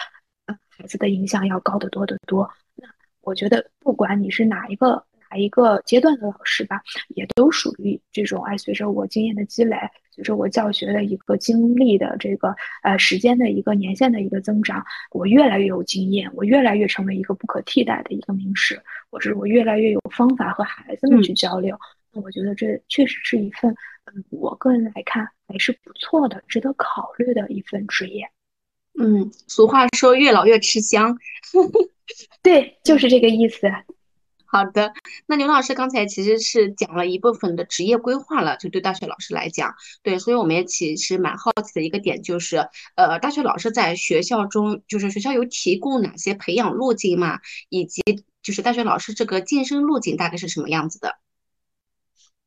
呃孩子的影响要高得多得多。那我觉得，不管你是哪一个。一个阶段的老师吧，也都属于这种哎，随着我经验的积累，随着我教学的一个经历的这个呃时间的一个年限的一个增长，我越来越有经验，我越来越成为一个不可替代的一个名师，或者我越来越有方法和孩子们去交流。那我觉得这确实是一份嗯，我个人来看还是不错的、值得考虑的一份职业。嗯，俗话说越老越吃香，对，就是这个意思。好的，那刘老师刚才其实是讲了一部分的职业规划了，就对大学老师来讲，对，所以我们也其实蛮好奇的一个点就是，呃，大学老师在学校中，就是学校有提供哪些培养路径嘛，以及就是大学老师这个晋升路径大概是什么样子的？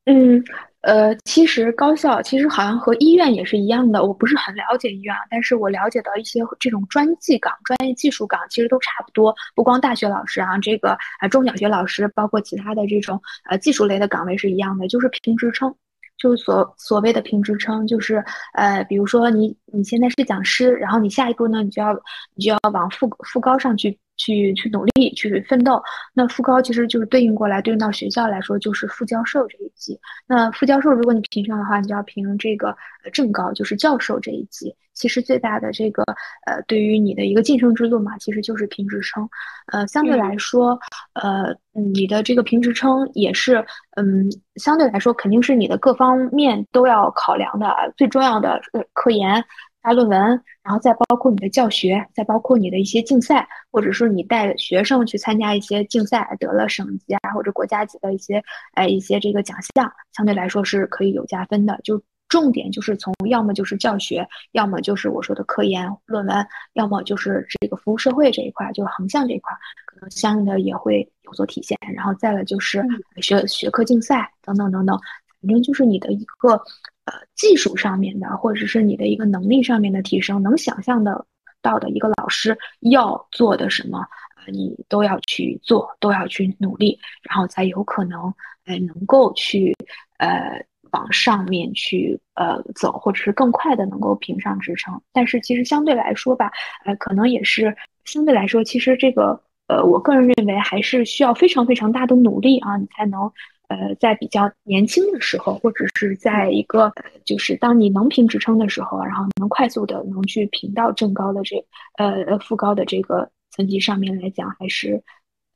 嗯，呃，其实高校其实好像和医院也是一样的，我不是很了解医院啊，但是我了解到一些这种专技岗、专业技术岗其实都差不多，不光大学老师啊，这个呃中小学老师，包括其他的这种呃技术类的岗位是一样的，就是评职称，就是所所谓的评职称，就是呃，比如说你你现在是讲师，然后你下一步呢，你就要你就要往副副高上去。去去努力去奋斗，那副高其实就是对应过来，对应到学校来说就是副教授这一级。那副教授如果你评上的话，你就要评这个正高，就是教授这一级。其实最大的这个呃，对于你的一个晋升之路嘛，其实就是评职称。呃，相对来说，呃，你的这个评职称也是，嗯，相对来说肯定是你的各方面都要考量的最重要的呃科研。发论文，然后再包括你的教学，再包括你的一些竞赛，或者说你带学生去参加一些竞赛，得了省级啊或者国家级的一些哎一些这个奖项，相对来说是可以有加分的。就重点就是从要么就是教学，要么就是我说的科研论文，要么就是这个服务社会这一块，就是横向这一块，可能相应的也会有所体现。然后再了就是学学科竞赛等等等等，反正就是你的一个呃技术上面的，或者是你的一个能力上面的提升，能想象的到的一个老师要做的什么，呃，你都要去做，都要去努力，然后才有可能哎能够去呃。往上面去呃走，或者是更快的能够评上职称，但是其实相对来说吧，呃，可能也是相对来说，其实这个呃，我个人认为还是需要非常非常大的努力啊，你才能呃在比较年轻的时候，或者是在一个就是当你能评职称的时候，然后能快速的能去评到正高的这呃呃副高的这个层级上面来讲，还是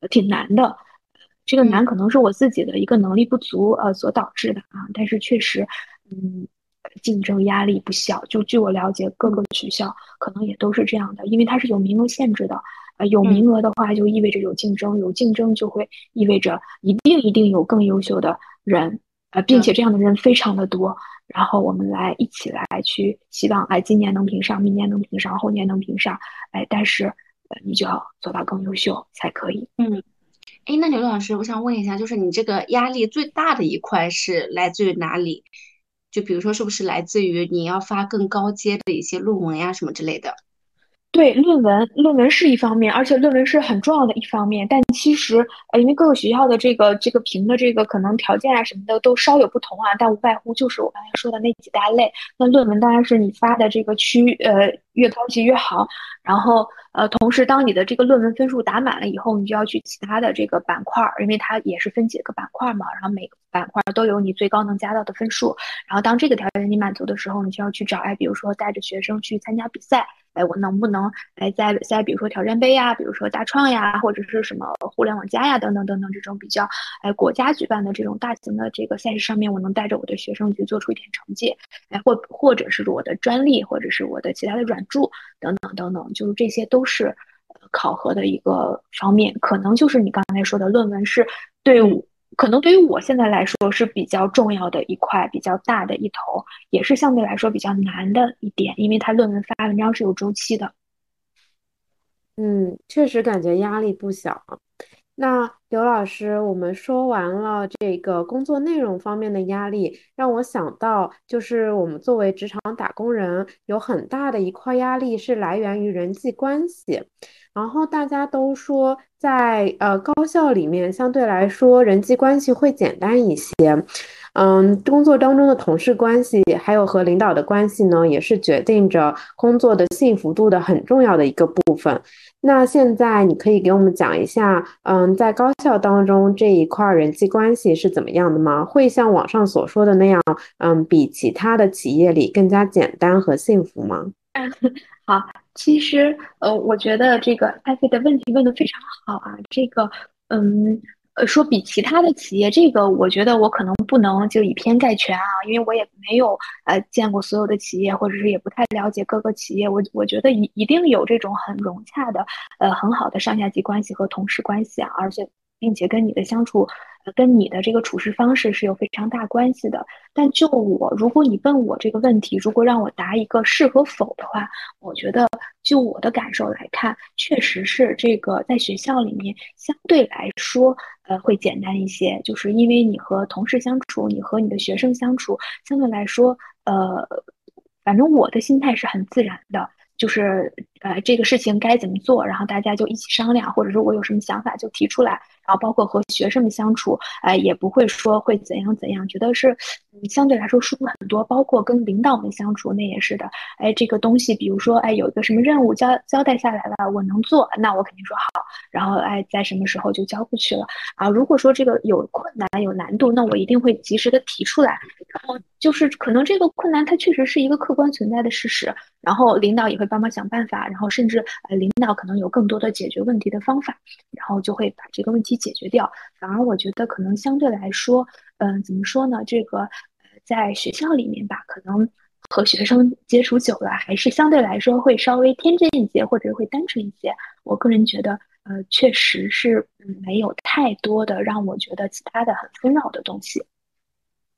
挺难的。这个难可能是我自己的一个能力不足呃所导致的啊，但是确实，嗯，竞争压力不小。就据我了解，各个学校可能也都是这样的，因为它是有名额限制的。呃，有名额的话就意味着有竞争，有竞争就会意味着一定一定有更优秀的人，呃，并且这样的人非常的多。然后我们来一起来去希望，哎，今年能评上，明年能评上，后年能评上，哎，但是呃，你就要做到更优秀才可以。嗯。哎，那刘老师，我想问一下，就是你这个压力最大的一块是来自于哪里？就比如说，是不是来自于你要发更高阶的一些论文呀，什么之类的？对，论文，论文是一方面，而且论文是很重要的一方面。但其实，呃，因为各个学校的这个这个评的这个可能条件啊什么的都稍有不同啊，但无外乎就是我刚才说的那几大类。那论文当然是你发的这个区，呃，越高级越好。然后，呃，同时当你的这个论文分数打满了以后，你就要去其他的这个板块，因为它也是分几个板块嘛。然后每个板块都有你最高能加到的分数。然后当这个条件你满足的时候，你就要去找，哎，比如说带着学生去参加比赛。哎，我能不能哎在在比如说挑战杯呀，比如说大创呀，或者是什么互联网加呀等等等等这种比较哎国家举办的这种大型的这个赛事上面，我能带着我的学生去做出一点成绩，哎或或者是我的专利，或者是我的其他的软著等等等等，就是这些都是考核的一个方面，可能就是你刚才说的论文是对。可能对于我现在来说是比较重要的一块，比较大的一头，也是相对来说比较难的一点，因为它论文发文章是有周期的。嗯，确实感觉压力不小。那刘老师，我们说完了这个工作内容方面的压力，让我想到，就是我们作为职场打工人，有很大的一块压力是来源于人际关系。然后大家都说，在呃高校里面，相对来说人际关系会简单一些。嗯，工作当中的同事关系，还有和领导的关系呢，也是决定着工作的幸福度的很重要的一个部分。那现在你可以给我们讲一下，嗯，在高校当中这一块人际关系是怎么样的吗？会像网上所说的那样，嗯，比其他的企业里更加简单和幸福吗？好，其实呃，我觉得这个艾菲的问题问的非常好啊，这个嗯。呃，说比其他的企业，这个我觉得我可能不能就以偏概全啊，因为我也没有呃见过所有的企业，或者是也不太了解各个企业。我我觉得一一定有这种很融洽的呃很好的上下级关系和同事关系啊，而且并且跟你的相处。跟你的这个处事方式是有非常大关系的。但就我，如果你问我这个问题，如果让我答一个是和否的话，我觉得就我的感受来看，确实是这个在学校里面相对来说，呃，会简单一些。就是因为你和同事相处，你和你的学生相处，相对来说，呃，反正我的心态是很自然的。就是呃，这个事情该怎么做，然后大家就一起商量，或者说我有什么想法就提出来，然后包括和学生们相处，哎，也不会说会怎样怎样，觉得是嗯相对来说舒服很多。包括跟领导们相处，那也是的。哎，这个东西，比如说哎，有一个什么任务交交代下来了，我能做，那我肯定说好，然后哎，在什么时候就交过去了啊？如果说这个有困难有难度，那我一定会及时的提出来。然后就是可能这个困难它确实是一个客观存在的事实，然后领导也会。帮忙想办法，然后甚至呃，领导可能有更多的解决问题的方法，然后就会把这个问题解决掉。反而我觉得可能相对来说，嗯，怎么说呢？这个呃，在学校里面吧，可能和学生接触久了，还是相对来说会稍微天真一些，或者会单纯一些。我个人觉得，呃，确实是没有太多的让我觉得其他的很纷扰的东西。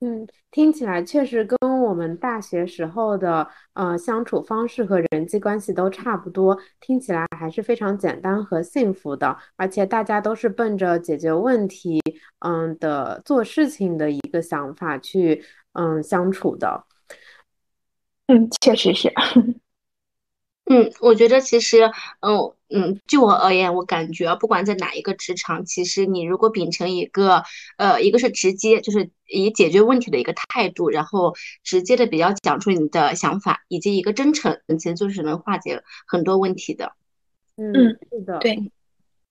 嗯，听起来确实跟我们大学时候的呃相处方式和人际关系都差不多，听起来还是非常简单和幸福的，而且大家都是奔着解决问题，嗯的做事情的一个想法去嗯相处的。嗯，确实是。嗯，我觉得其实，嗯嗯，就我而言，我感觉不管在哪一个职场，其实你如果秉承一个，呃，一个是直接，就是以解决问题的一个态度，然后直接的比较讲出你的想法，以及一个真诚，其实就是能化解很多问题的。嗯，是的，对，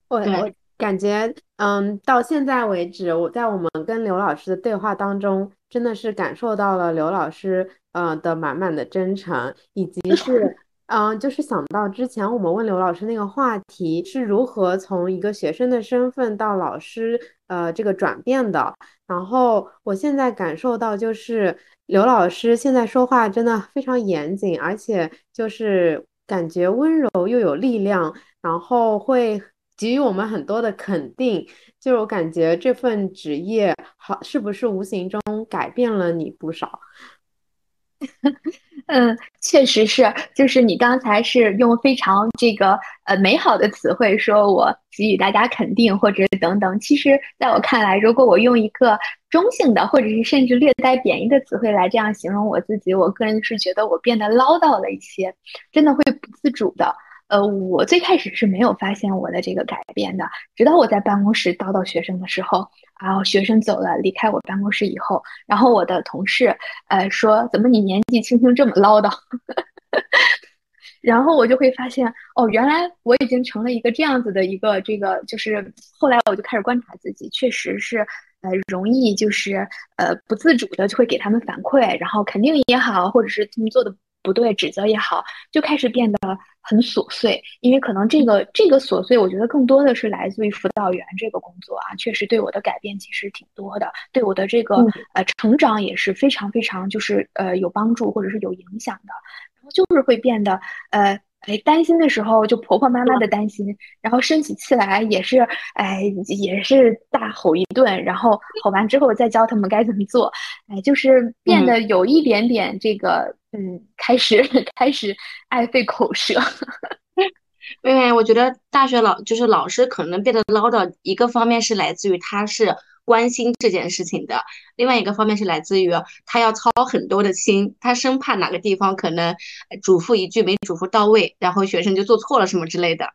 我我感觉，嗯，到现在为止，我在我们跟刘老师的对话当中，真的是感受到了刘老师，呃的满满的真诚，以及是。嗯，就是想到之前我们问刘老师那个话题是如何从一个学生的身份到老师，呃，这个转变的。然后我现在感受到，就是刘老师现在说话真的非常严谨，而且就是感觉温柔又有力量，然后会给予我们很多的肯定。就我感觉这份职业好，是不是无形中改变了你不少？嗯，确实是，就是你刚才是用非常这个呃美好的词汇说我给予大家肯定或者等等。其实，在我看来，如果我用一个中性的或者是甚至略带贬义的词汇来这样形容我自己，我个人是觉得我变得唠叨了一些，真的会不自主的。呃，我最开始是没有发现我的这个改变的，直到我在办公室叨叨学生的时候，然后学生走了，离开我办公室以后，然后我的同事呃说，怎么你年纪轻轻这么唠叨？然后我就会发现，哦，原来我已经成了一个这样子的一个这个，就是后来我就开始观察自己，确实是呃容易就是呃不自主的就会给他们反馈，然后肯定也好，或者是他们做的。不对，指责也好，就开始变得很琐碎。因为可能这个这个琐碎，我觉得更多的是来自于辅导员这个工作啊，确实对我的改变其实挺多的，对我的这个呃成长也是非常非常就是呃有帮助或者是有影响的。然后就是会变得呃。哎，担心的时候就婆婆妈妈的担心，然后生起气来也是，哎，也是大吼一顿，然后吼完之后再教他们该怎么做，哎，就是变得有一点点这个，嗯，开始 开始爱费口舌。妹妹，我觉得大学老就是老师可能变得唠叨，一个方面是来自于他是。关心这件事情的另外一个方面是来自于他要操很多的心，他生怕哪个地方可能嘱咐一句没嘱咐到位，然后学生就做错了什么之类的。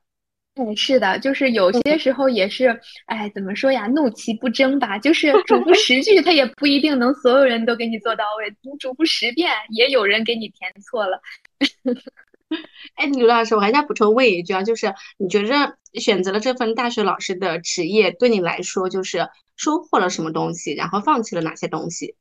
嗯，是的，就是有些时候也是，哎，怎么说呀？怒其不争吧，就是嘱咐十句，他也不一定能所有人都给你做到位。你嘱咐十遍，也有人给你填错了。哎，刘老师，我还想补充问一句啊，就是你觉着选择了这份大学老师的职业，对你来说就是收获了什么东西，然后放弃了哪些东西？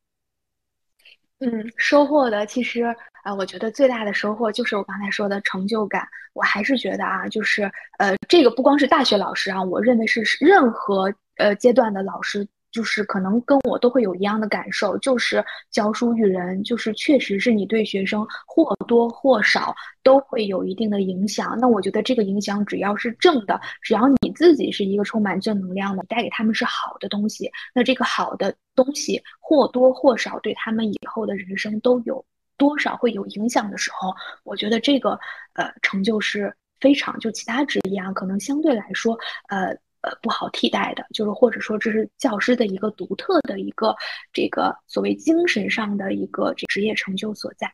嗯，收获的其实啊，我觉得最大的收获就是我刚才说的成就感。我还是觉得啊，就是呃，这个不光是大学老师啊，我认为是任何呃阶段的老师。就是可能跟我都会有一样的感受，就是教书育人，就是确实是你对学生或多或少都会有一定的影响。那我觉得这个影响只要是正的，只要你自己是一个充满正能量的，带给他们是好的东西，那这个好的东西或多或少对他们以后的人生都有多少会有影响的时候，我觉得这个呃成就是非常就其他职业啊，可能相对来说呃。呃，不好替代的，就是或者说这是教师的一个独特的一个这个所谓精神上的一个职业成就所在。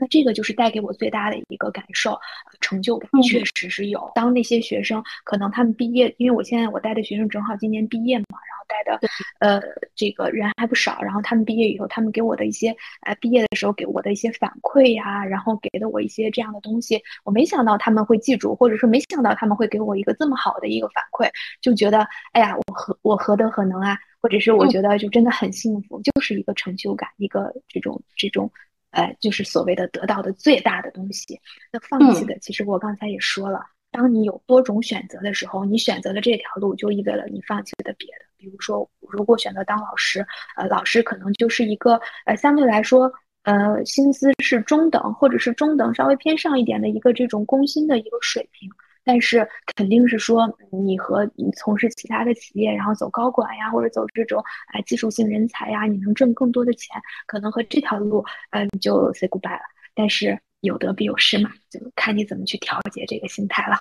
那这个就是带给我最大的一个感受，成就感确实是有。当那些学生可能他们毕业，因为我现在我带的学生正好今年毕业嘛，然后带的呃这个人还不少，然后他们毕业以后，他们给我的一些呃毕业的时候给我的一些反馈呀，然后给的我一些这样的东西，我没想到他们会记住，或者说没想到他们会给我一个这么好的一个反馈，就觉得哎呀，我何我何德何能啊，或者是我觉得就真的很幸福，就是一个成就感，一个这种这种。呃，就是所谓的得到的最大的东西。那放弃的，其实我刚才也说了，当你有多种选择的时候，你选择了这条路，就意味着你放弃了别的。比如说，如果选择当老师，呃，老师可能就是一个呃，相对来说呃薪资是中等或者是中等稍微偏上一点的一个这种工薪的一个水平。但是肯定是说，你和你从事其他的企业，然后走高管呀，或者走这种哎技术性人才呀，你能挣更多的钱，可能和这条路，嗯，就 say goodbye 了。但是有得必有失嘛，就看你怎么去调节这个心态了。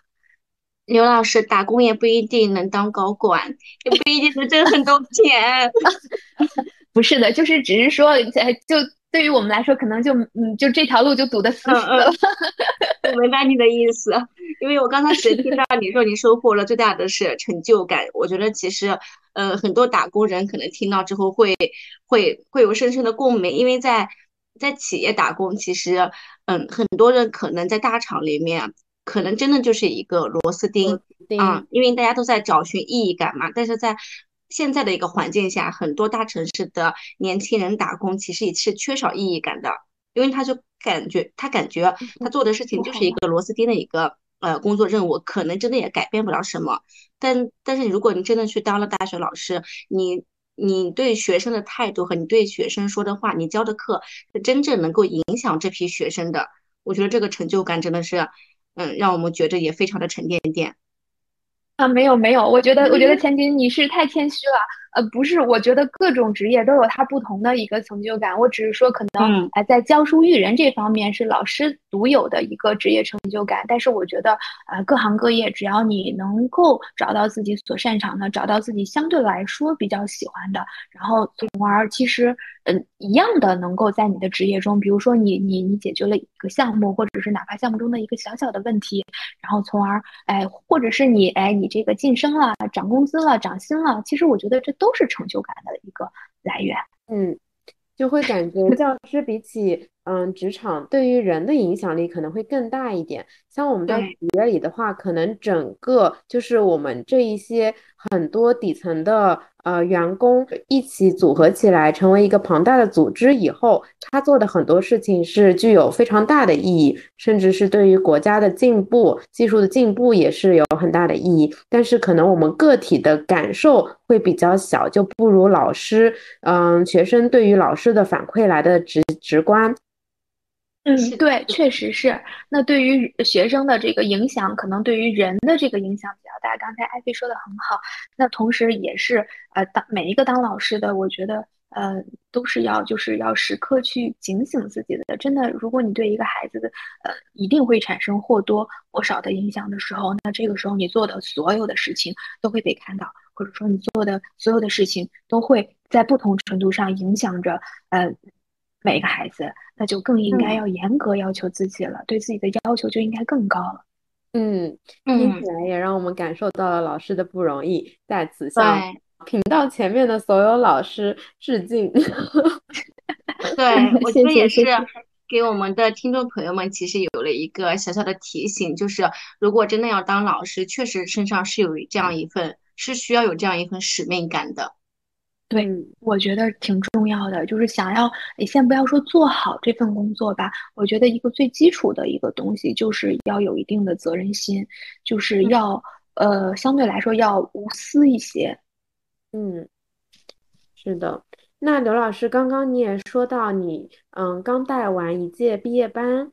刘老师，打工也不一定能当高管，也不一定能挣很多钱。不是的，就是只是说，就。对于我们来说，可能就嗯，就这条路就堵得死死的。我明白你的意思，因为我刚开始听到你说你收获了最大的是成就感，我觉得其实，呃，很多打工人可能听到之后会会会有深深的共鸣，因为在在企业打工，其实，嗯，很多人可能在大厂里面，可能真的就是一个螺丝钉啊，因为大家都在找寻意义感嘛，但是在。现在的一个环境下，很多大城市的年轻人打工其实也是缺少意义感的，因为他就感觉他感觉他做的事情就是一个螺丝钉的一个呃工作任务，可能真的也改变不了什么。但但是如果你真的去当了大学老师，你你对学生的态度和你对学生说的话，你教的课是真正能够影响这批学生的，我觉得这个成就感真的是，嗯，让我们觉得也非常的沉甸甸。啊，没有没有，我觉得我觉得千金你是太谦虚了。呃，不是，我觉得各种职业都有它不同的一个成就感。我只是说，可能哎，在教书育人这方面是老师独有的一个职业成就感。但是我觉得，呃，各行各业只要你能够找到自己所擅长的，找到自己相对来说比较喜欢的，然后从而其实，嗯，一样的能够在你的职业中，比如说你你你解决了一个项目，或者是哪怕项目中的一个小小的问题，然后从而哎，或者是你哎你这个晋升了，涨工资了，涨薪了，其实我觉得这。都是成就感的一个来源，嗯，就会感觉教师比起嗯职场对于人的影响力可能会更大一点。像我们在企业里的话，可能整个就是我们这一些很多底层的。呃，员工一起组合起来成为一个庞大的组织以后，他做的很多事情是具有非常大的意义，甚至是对于国家的进步、技术的进步也是有很大的意义。但是可能我们个体的感受会比较小，就不如老师，嗯，学生对于老师的反馈来的直直观。嗯，对，确实是。那对于学生的这个影响，可能对于人的这个影响比较大。刚才艾菲说的很好，那同时也是呃，当每一个当老师的，我觉得呃，都是要就是要时刻去警醒自己的。真的，如果你对一个孩子的呃，一定会产生或多或少的影响的时候，那这个时候你做的所有的事情都会被看到，或者说你做的所有的事情都会在不同程度上影响着呃。每个孩子，那就更应该要严格要求自己了，对自己的要求就应该更高了。嗯，听起来也让我们感受到了老师的不容易，在此向频道前面的所有老师致敬。对，我觉得也是给我们的听众朋友们，其实有了一个小小的提醒，就是如果真的要当老师，确实身上是有这样一份，是需要有这样一份使命感的。对，我觉得挺重要的，就是想要，你先不要说做好这份工作吧，我觉得一个最基础的一个东西，就是要有一定的责任心，就是要，呃，相对来说要无私一些。嗯，是的。那刘老师，刚刚你也说到，你嗯刚带完一届毕业班。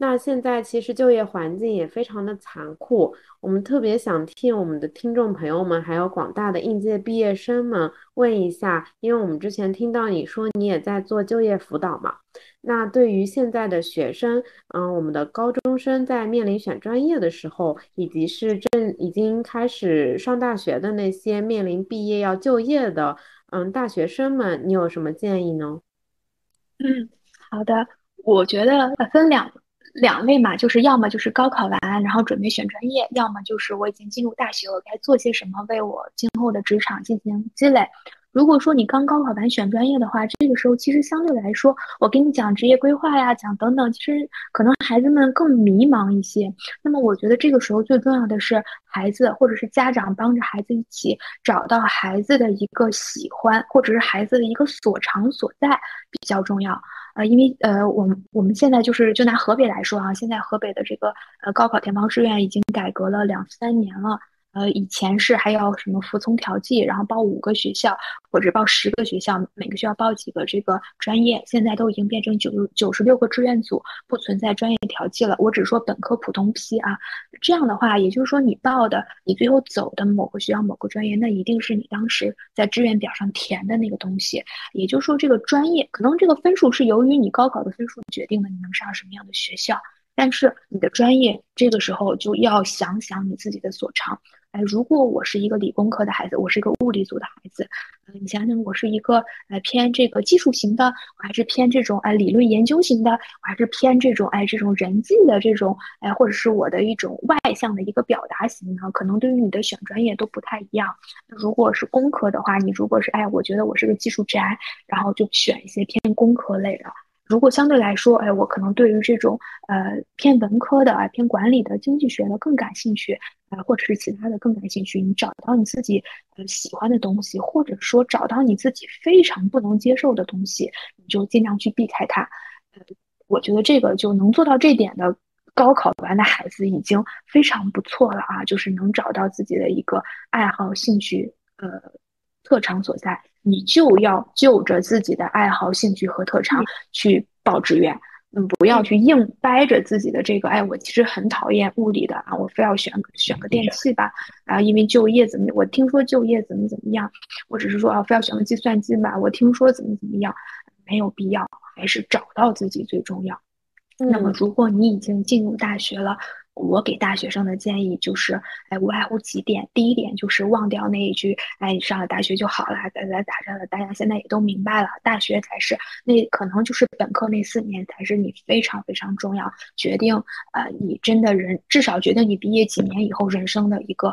那现在其实就业环境也非常的残酷，我们特别想替我们的听众朋友们，还有广大的应届毕业生们问一下，因为我们之前听到你说你也在做就业辅导嘛，那对于现在的学生，嗯，我们的高中生在面临选专业的时候，以及是正已经开始上大学的那些面临毕业要就业的，嗯，大学生们，你有什么建议呢？嗯，好的，我觉得分两。两类嘛，就是要么就是高考完，然后准备选专业；要么就是我已经进入大学，我该做些什么为我今后的职场进行积累。如果说你刚高考完选专业的话，这个时候其实相对来说，我给你讲职业规划呀，讲等等，其实可能孩子们更迷茫一些。那么我觉得这个时候最重要的是孩子或者是家长帮着孩子一起找到孩子的一个喜欢，或者是孩子的一个所长所在比较重要。啊，因为呃，我们我们现在就是就拿河北来说啊，现在河北的这个呃高考填报志愿已经改革了两三年了。呃，以前是还要什么服从调剂，然后报五个学校或者报十个学校，每个学校报几个这个专业，现在都已经变成九九十六个志愿组，不存在专业调剂了。我只说本科普通批啊，这样的话，也就是说你报的，你最后走的某个学校某个专业，那一定是你当时在志愿表上填的那个东西。也就是说，这个专业可能这个分数是由于你高考的分数决定的，你能上什么样的学校。但是你的专业这个时候就要想想你自己的所长。如果我是一个理工科的孩子，我是一个物理组的孩子，呃，你想想，我是一个呃偏这个技术型的，我还是偏这种哎理论研究型的，我还是偏这种哎这种人际的这种哎，或者是我的一种外向的一个表达型呢？可能对于你的选专业都不太一样。如果是工科的话，你如果是哎，我觉得我是个技术宅，然后就选一些偏工科类的。如果相对来说，哎，我可能对于这种呃偏文科的啊、偏管理的、经济学的更感兴趣，啊，或者是其他的更感兴趣。你找到你自己呃喜欢的东西，或者说找到你自己非常不能接受的东西，你就尽量去避开它。呃，我觉得这个就能做到这点的高考完的孩子已经非常不错了啊，就是能找到自己的一个爱好、兴趣，呃。特长所在，你就要就着自己的爱好、兴趣和特长去报志愿。嗯，不要去硬掰着自己的这个。哎，我其实很讨厌物理的啊，我非要选选个电器吧。啊，因为就业怎么，我听说就业怎么怎么样。我只是说啊，非要选个计算机吧，我听说怎么怎么样，没有必要，还是找到自己最重要。那么，如果你已经进入大学了。我给大学生的建议就是，哎，无外乎几点。第一点就是忘掉那一句，哎，你上了大学就好了，来来打着了。大家现在也都明白了，大学才是那可能就是本科那四年才是你非常非常重要，决定呃你真的人至少决定你毕业几年以后人生的一个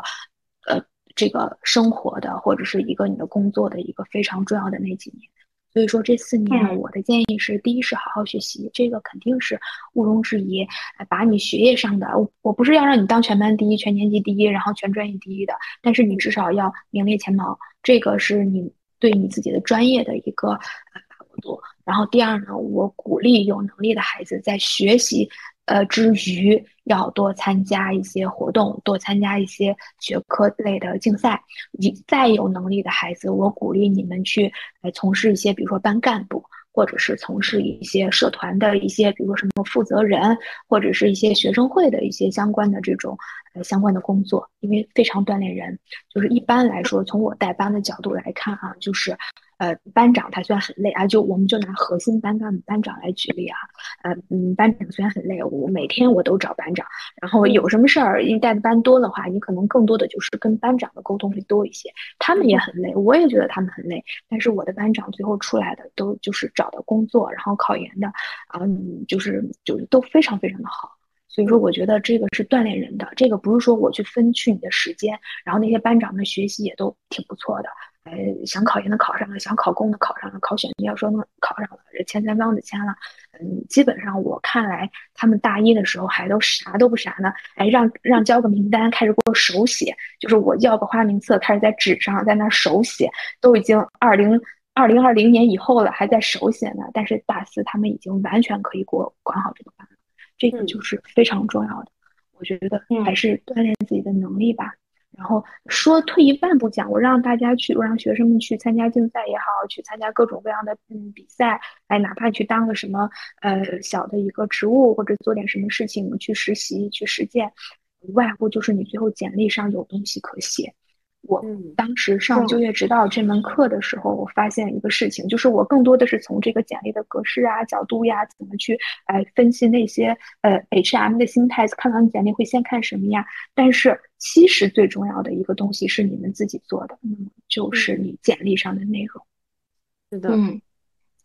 呃这个生活的或者是一个你的工作的一个非常重要的那几年。所以说这四年，我的建议是：第一是好好学习，这个肯定是毋庸置疑。把你学业上的，我我不是要让你当全班第一、全年级第一，然后全专业第一的，但是你至少要名列前茅，这个是你对你自己的专业的一个把握度。然后第二呢，我鼓励有能力的孩子在学习。呃，之余要多参加一些活动，多参加一些学科类的竞赛。你再有能力的孩子，我鼓励你们去来从事一些，比如说班干部，或者是从事一些社团的一些，比如说什么负责人，或者是一些学生会的一些相关的这种呃相关的工作，因为非常锻炼人。就是一般来说，从我带班的角度来看啊，就是。呃，班长他虽然很累啊，就我们就拿核心班干班长来举例啊，呃嗯，班长虽然很累，我每天我都找班长，然后有什么事儿，你带的班多的话，你可能更多的就是跟班长的沟通会多一些，他们也很累，我也觉得他们很累，但是我的班长最后出来的都就是找到工作，然后考研的，啊，就是就是都非常非常的好，所以说我觉得这个是锻炼人的，这个不是说我去分去你的时间，然后那些班长的学习也都挺不错的。呃，想考研的考上了，想考公的考上了，考选要说能考上了，这前三方的签了。嗯，基本上我看来，他们大一的时候还都啥都不啥呢，哎，让让交个名单，开始给我手写，就是我要个花名册，开始在纸上在那手写，都已经二零二零二零年以后了，还在手写呢。但是大四他们已经完全可以给我管好这个班，这个就是非常重要的。我觉得还是锻炼自己的能力吧。然后说退一万步讲，我让大家去，我让学生们去参加竞赛也好，去参加各种各样的嗯比赛，哎，哪怕去当个什么呃小的一个职务，或者做点什么事情去实习去实践，无外乎就是你最后简历上有东西可写。我当时上就业指导这门课的时候，我发现一个事情，就是我更多的是从这个简历的格式啊、角度呀，怎么去哎分析那些呃 HM 的心态，看到你简历会先看什么呀？但是其实最重要的一个东西是你们自己做的，嗯就是你简历上的内容。是的，嗯，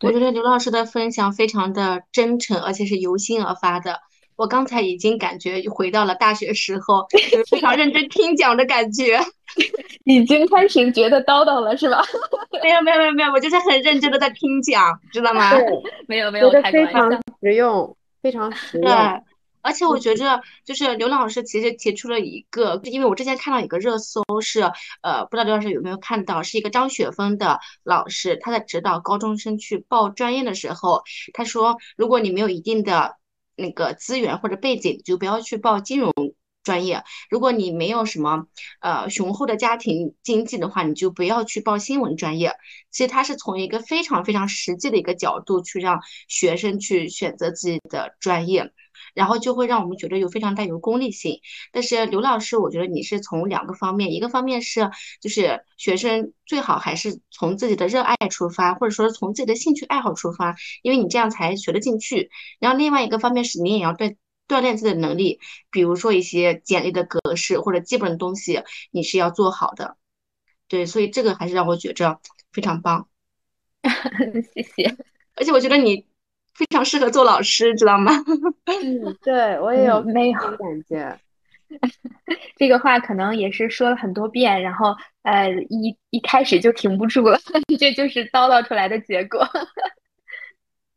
我觉得刘老师的分享非常的真诚，而且是由心而发的。我刚才已经感觉回到了大学时候，非常认真听讲的感觉，已经开始觉得叨叨了，是吧？没有没有没有没有，我就是很认真的在听讲，知道吗？对，没有没有，非常实用，非常实用。对，而且我觉着就是刘老师其实提出了一个，因为我之前看到一个热搜是，呃，不知道刘老师有没有看到，是一个张雪峰的老师，他在指导高中生去报专业的时候，他说，如果你没有一定的那个资源或者背景，就不要去报金融专业。如果你没有什么呃雄厚的家庭经济的话，你就不要去报新闻专业。其实它是从一个非常非常实际的一个角度去让学生去选择自己的专业。然后就会让我们觉得有非常带有功利性。但是刘老师，我觉得你是从两个方面，一个方面是就是学生最好还是从自己的热爱出发，或者说从自己的兴趣爱好出发，因为你这样才学得进去。然后另外一个方面是你也要锻锻炼自己的能力，比如说一些简历的格式或者基本的东西，你是要做好的。对，所以这个还是让我觉着非常棒。谢谢。而且我觉得你。非常适合做老师，知道吗？嗯，对我 也有没有感觉。这个话可能也是说了很多遍，然后呃，一一开始就停不住了，这就是叨叨出来的结果。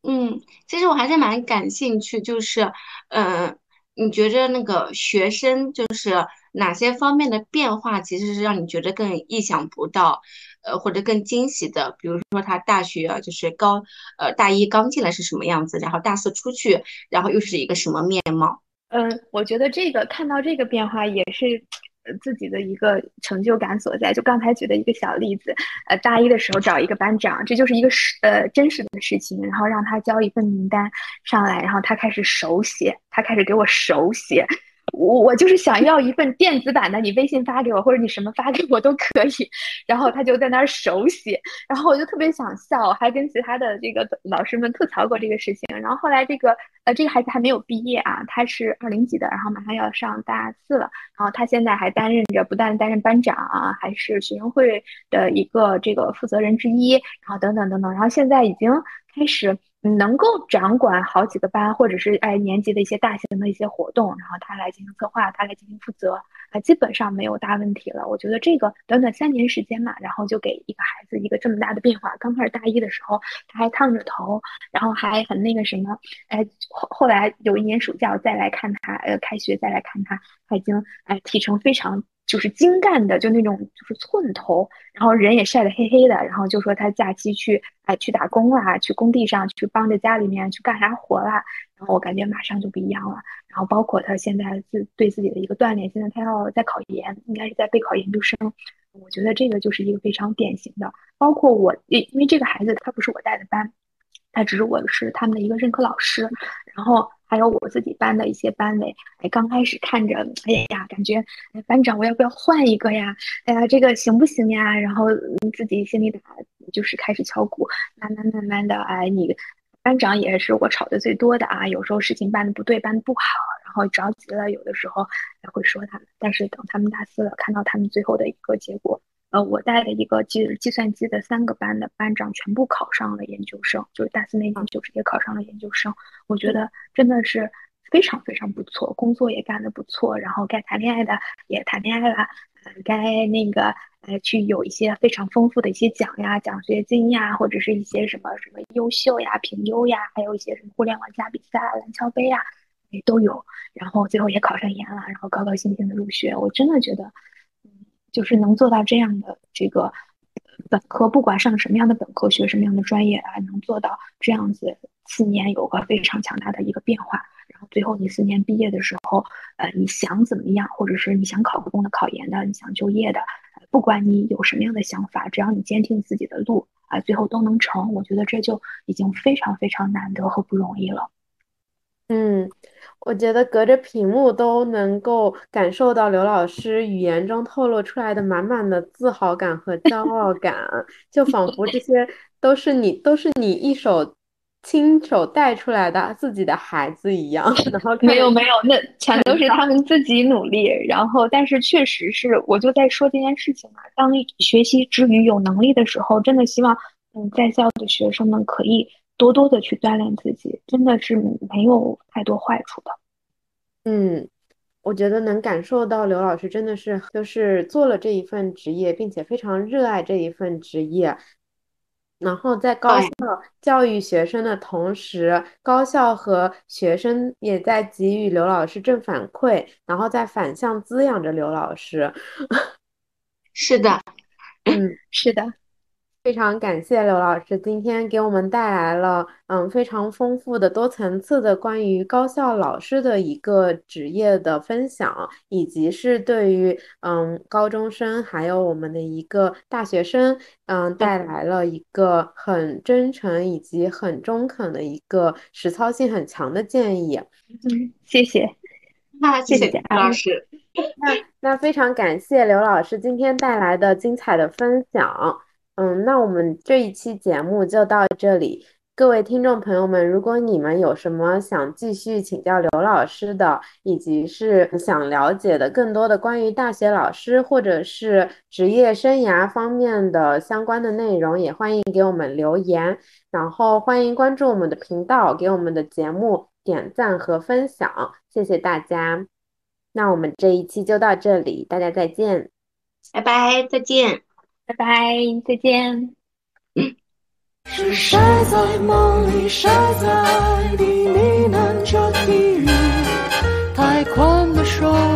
嗯，其实我还是蛮感兴趣，就是嗯，你觉着那个学生就是哪些方面的变化，其实是让你觉得更意想不到？呃，或者更惊喜的，比如说他大学啊就是高，呃，大一刚进来是什么样子，然后大四出去，然后又是一个什么面貌？嗯，我觉得这个看到这个变化也是自己的一个成就感所在。就刚才举的一个小例子，呃，大一的时候找一个班长，这就是一个实呃真实的事情，然后让他交一份名单上来，然后他开始手写，他开始给我手写。我我就是想要一份电子版的，你微信发给我，或者你什么发给我都可以。然后他就在那儿手写，然后我就特别想笑，还跟其他的这个老师们吐槽过这个事情。然后后来这个呃这个孩子还没有毕业啊，他是二零级的，然后马上要上大四了。然后他现在还担任着不但担任班长啊，还是学生会的一个这个负责人之一，然后等等等等。然后现在已经开始。能够掌管好几个班，或者是哎年级的一些大型的一些活动，然后他来进行策划，他来进行负责，啊，基本上没有大问题了。我觉得这个短短三年时间嘛，然后就给一个孩子一个这么大的变化。刚开始大一的时候，他还烫着头，然后还很那个什么，哎，后后来有一年暑假我再来看他，呃，开学再来看他，他已经哎体成非常。就是精干的，就那种就是寸头，然后人也晒得黑黑的，然后就说他假期去哎去打工啦，去工地上去帮着家里面去干啥活啦，然后我感觉马上就不一样了。然后包括他现在自对自己的一个锻炼，现在他要在考研，应该是在备考研究生。我觉得这个就是一个非常典型的。包括我，因因为这个孩子他不是我带的班，他只是我是他们的一个任课老师，然后。还有我自己班的一些班委，哎，刚开始看着，哎呀，感觉班长我要不要换一个呀？哎呀，这个行不行呀？然后自己心里打就是开始敲鼓，慢慢慢慢的，哎，你班长也是我吵的最多的啊。有时候事情办的不对，办的不好，然后着急了，有的时候也会说他们。但是等他们大四了，看到他们最后的一个结果。呃，我带的一个计计算机的三个班的班长全部考上了研究生，就是大四那年就直接考上了研究生。我觉得真的是非常非常不错，工作也干得不错，然后该谈恋爱的也谈恋爱了，呃，该那个呃去有一些非常丰富的一些奖呀、奖学金呀，或者是一些什么什么优秀呀、评优呀，还有一些什么互联网加比赛、篮桥杯呀，也都有。然后最后也考上研了，然后高高兴兴的入学。我真的觉得。就是能做到这样的这个本科，不管上什么样的本科，学什么样的专业啊，能做到这样子四年有个非常强大的一个变化，然后最后你四年毕业的时候，呃，你想怎么样，或者是你想考公的、考研的，你想就业的，不管你有什么样的想法，只要你坚定自己的路啊，最后都能成。我觉得这就已经非常非常难得和不容易了。嗯。我觉得隔着屏幕都能够感受到刘老师语言中透露出来的满满的自豪感和骄傲感，就仿佛这些都是你都是你一手亲手带出来的自己的孩子一样。然后没有没有，那全都是他们自己努力。然后，但是确实是，我就在说这件事情嘛。当学习之余有能力的时候，真的希望嗯在校的学生们可以。多多的去锻炼自己，真的是没有太多坏处的。嗯，我觉得能感受到刘老师真的是就是做了这一份职业，并且非常热爱这一份职业。然后在高校教育学生的同时，高校和学生也在给予刘老师正反馈，然后在反向滋养着刘老师。是的，嗯，是的。非常感谢刘老师今天给我们带来了嗯非常丰富的多层次的关于高校老师的一个职业的分享，以及是对于嗯高中生还有我们的一个大学生嗯带来了一个很真诚以及很中肯的一个实操性很强的建议。嗯，谢谢，那谢谢谢刘老师。那那非常感谢刘老师今天带来的精彩的分享。嗯，那我们这一期节目就到这里。各位听众朋友们，如果你们有什么想继续请教刘老师的，以及是想了解的更多的关于大学老师或者是职业生涯方面的相关的内容，也欢迎给我们留言。然后欢迎关注我们的频道，给我们的节目点赞和分享，谢谢大家。那我们这一期就到这里，大家再见。拜拜，再见。拜拜再见。是谁在梦里晒在地里呢喃着低语太宽的手